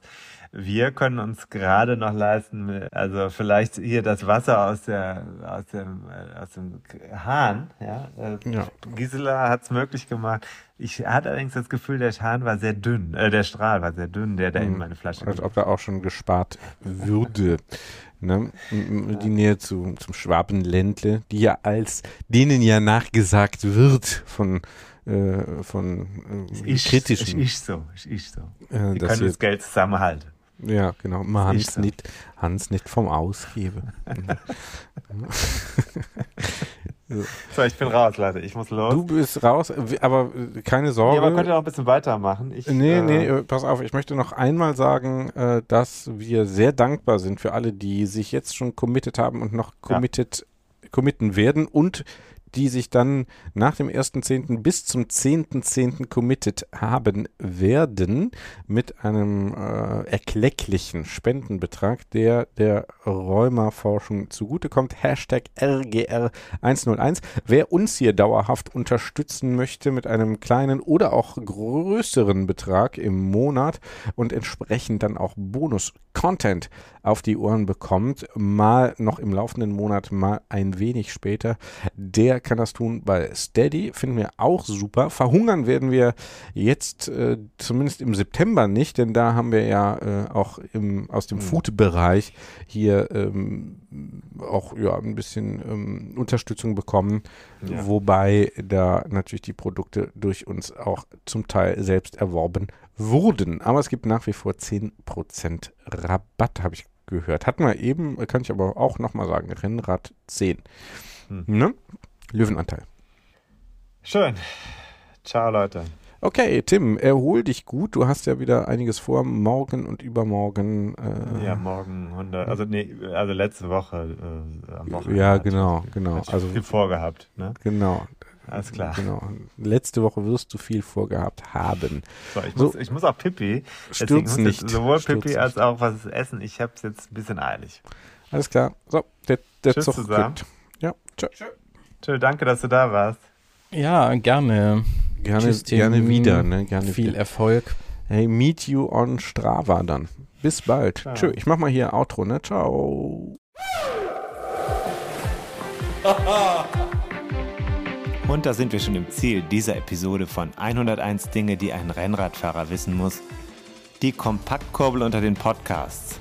D: wir können uns gerade noch leisten, also vielleicht hier das Wasser aus der aus dem äh, aus dem Hahn, ja. Äh,
C: Ja.
D: Gisela hat es möglich gemacht. Ich hatte allerdings das Gefühl, der Hahn war sehr dünn, äh, der Strahl war sehr dünn, der da in
C: Mhm.
D: meine Flasche
C: als ob da auch schon gespart würde. Ne? Die Nähe zu, zum Schwabenländle, die ja als denen ja nachgesagt wird von, äh, von äh,
D: ich,
C: kritischen.
D: Ich, ich so, ich, ich so.
C: äh,
D: Wir können
C: wir,
D: das Geld zusammenhalten.
C: ja, genau.
D: Ist
C: Hans
D: so.
C: nicht, Hans nicht vom Ausgebe.
D: So, ich bin raus, Leute. Ich muss los.
C: du bist raus, aber keine
D: ja,
C: Sorge.
D: man könnte noch ein bisschen weitermachen. Ich,
C: Nee,
D: äh,
C: nee, pass auf, ich möchte noch einmal sagen, äh, dass wir sehr dankbar sind für alle, die sich jetzt schon committed haben und noch
D: Ja.
C: committed, committen werden und die sich dann nach dem 1.10. bis zum 10.10. committed haben werden mit einem äh, erklecklichen Spendenbetrag, der der Rheuma-Forschung zugutekommt. Hashtag RGR101. Wer uns hier dauerhaft unterstützen möchte mit einem kleinen oder auch größeren Betrag im Monat und entsprechend dann auch Bonus-Content auf die Ohren bekommt, mal noch im laufenden Monat, mal ein wenig später, der kann das tun bei Steady. Finden wir auch super. Verhungern werden wir jetzt äh, zumindest im September nicht, denn da haben wir ja äh, auch im, aus dem Food-Bereich hier ähm, auch ja, ein bisschen ähm, Unterstützung bekommen,
D: Ja.
C: wobei da natürlich die Produkte durch uns auch zum Teil selbst erworben wurden. Aber es gibt nach wie vor 10% Rabatt, habe ich gehört. Hatten wir eben, kann ich aber auch nochmal sagen, Rennrad 10.
D: Hm.
C: Ne? Löwenanteil.
D: Schön. Ciao, Leute.
C: Okay, Tim, erhol dich gut. Du hast ja wieder einiges vor, morgen und übermorgen. Äh,
D: Ja, morgen 100, also nee, also letzte Woche äh, am Wochenende.
C: Ja, genau, genau.
D: hatte ich
C: Also-
D: viel vorgehabt, ne?
C: Genau,
D: Alles klar.
C: genau. Letzte Woche wirst du viel vorgehabt haben.
D: So, ich,
C: So.
D: muss, ich muss auch Pipi. Deswegen
C: Stürz nicht.
D: Sowohl
C: Stürz
D: Pipi als
C: nicht.
D: auch was essen. Ich habe es jetzt ein bisschen eilig.
C: Alles klar. So, der, der
D: Tschüss
C: Zug
D: zusammen.
C: geht. Ja, tschö.
D: Tschö, danke, dass du da warst.
F: Ja, gerne.
C: Gerne,
F: Tschüss,
C: gerne wieder. Ne? Gerne
F: Viel
C: wieder.
F: Erfolg.
C: Hey, meet you on Strava dann. Bis bald.
D: Ciao.
C: Tschö. Ich mach mal hier Outro, ne? Ciao.
B: Und da sind wir schon im Ziel dieser Episode von 101 Dinge, die ein Rennradfahrer wissen muss. Die Kompaktkurbel unter den Podcasts.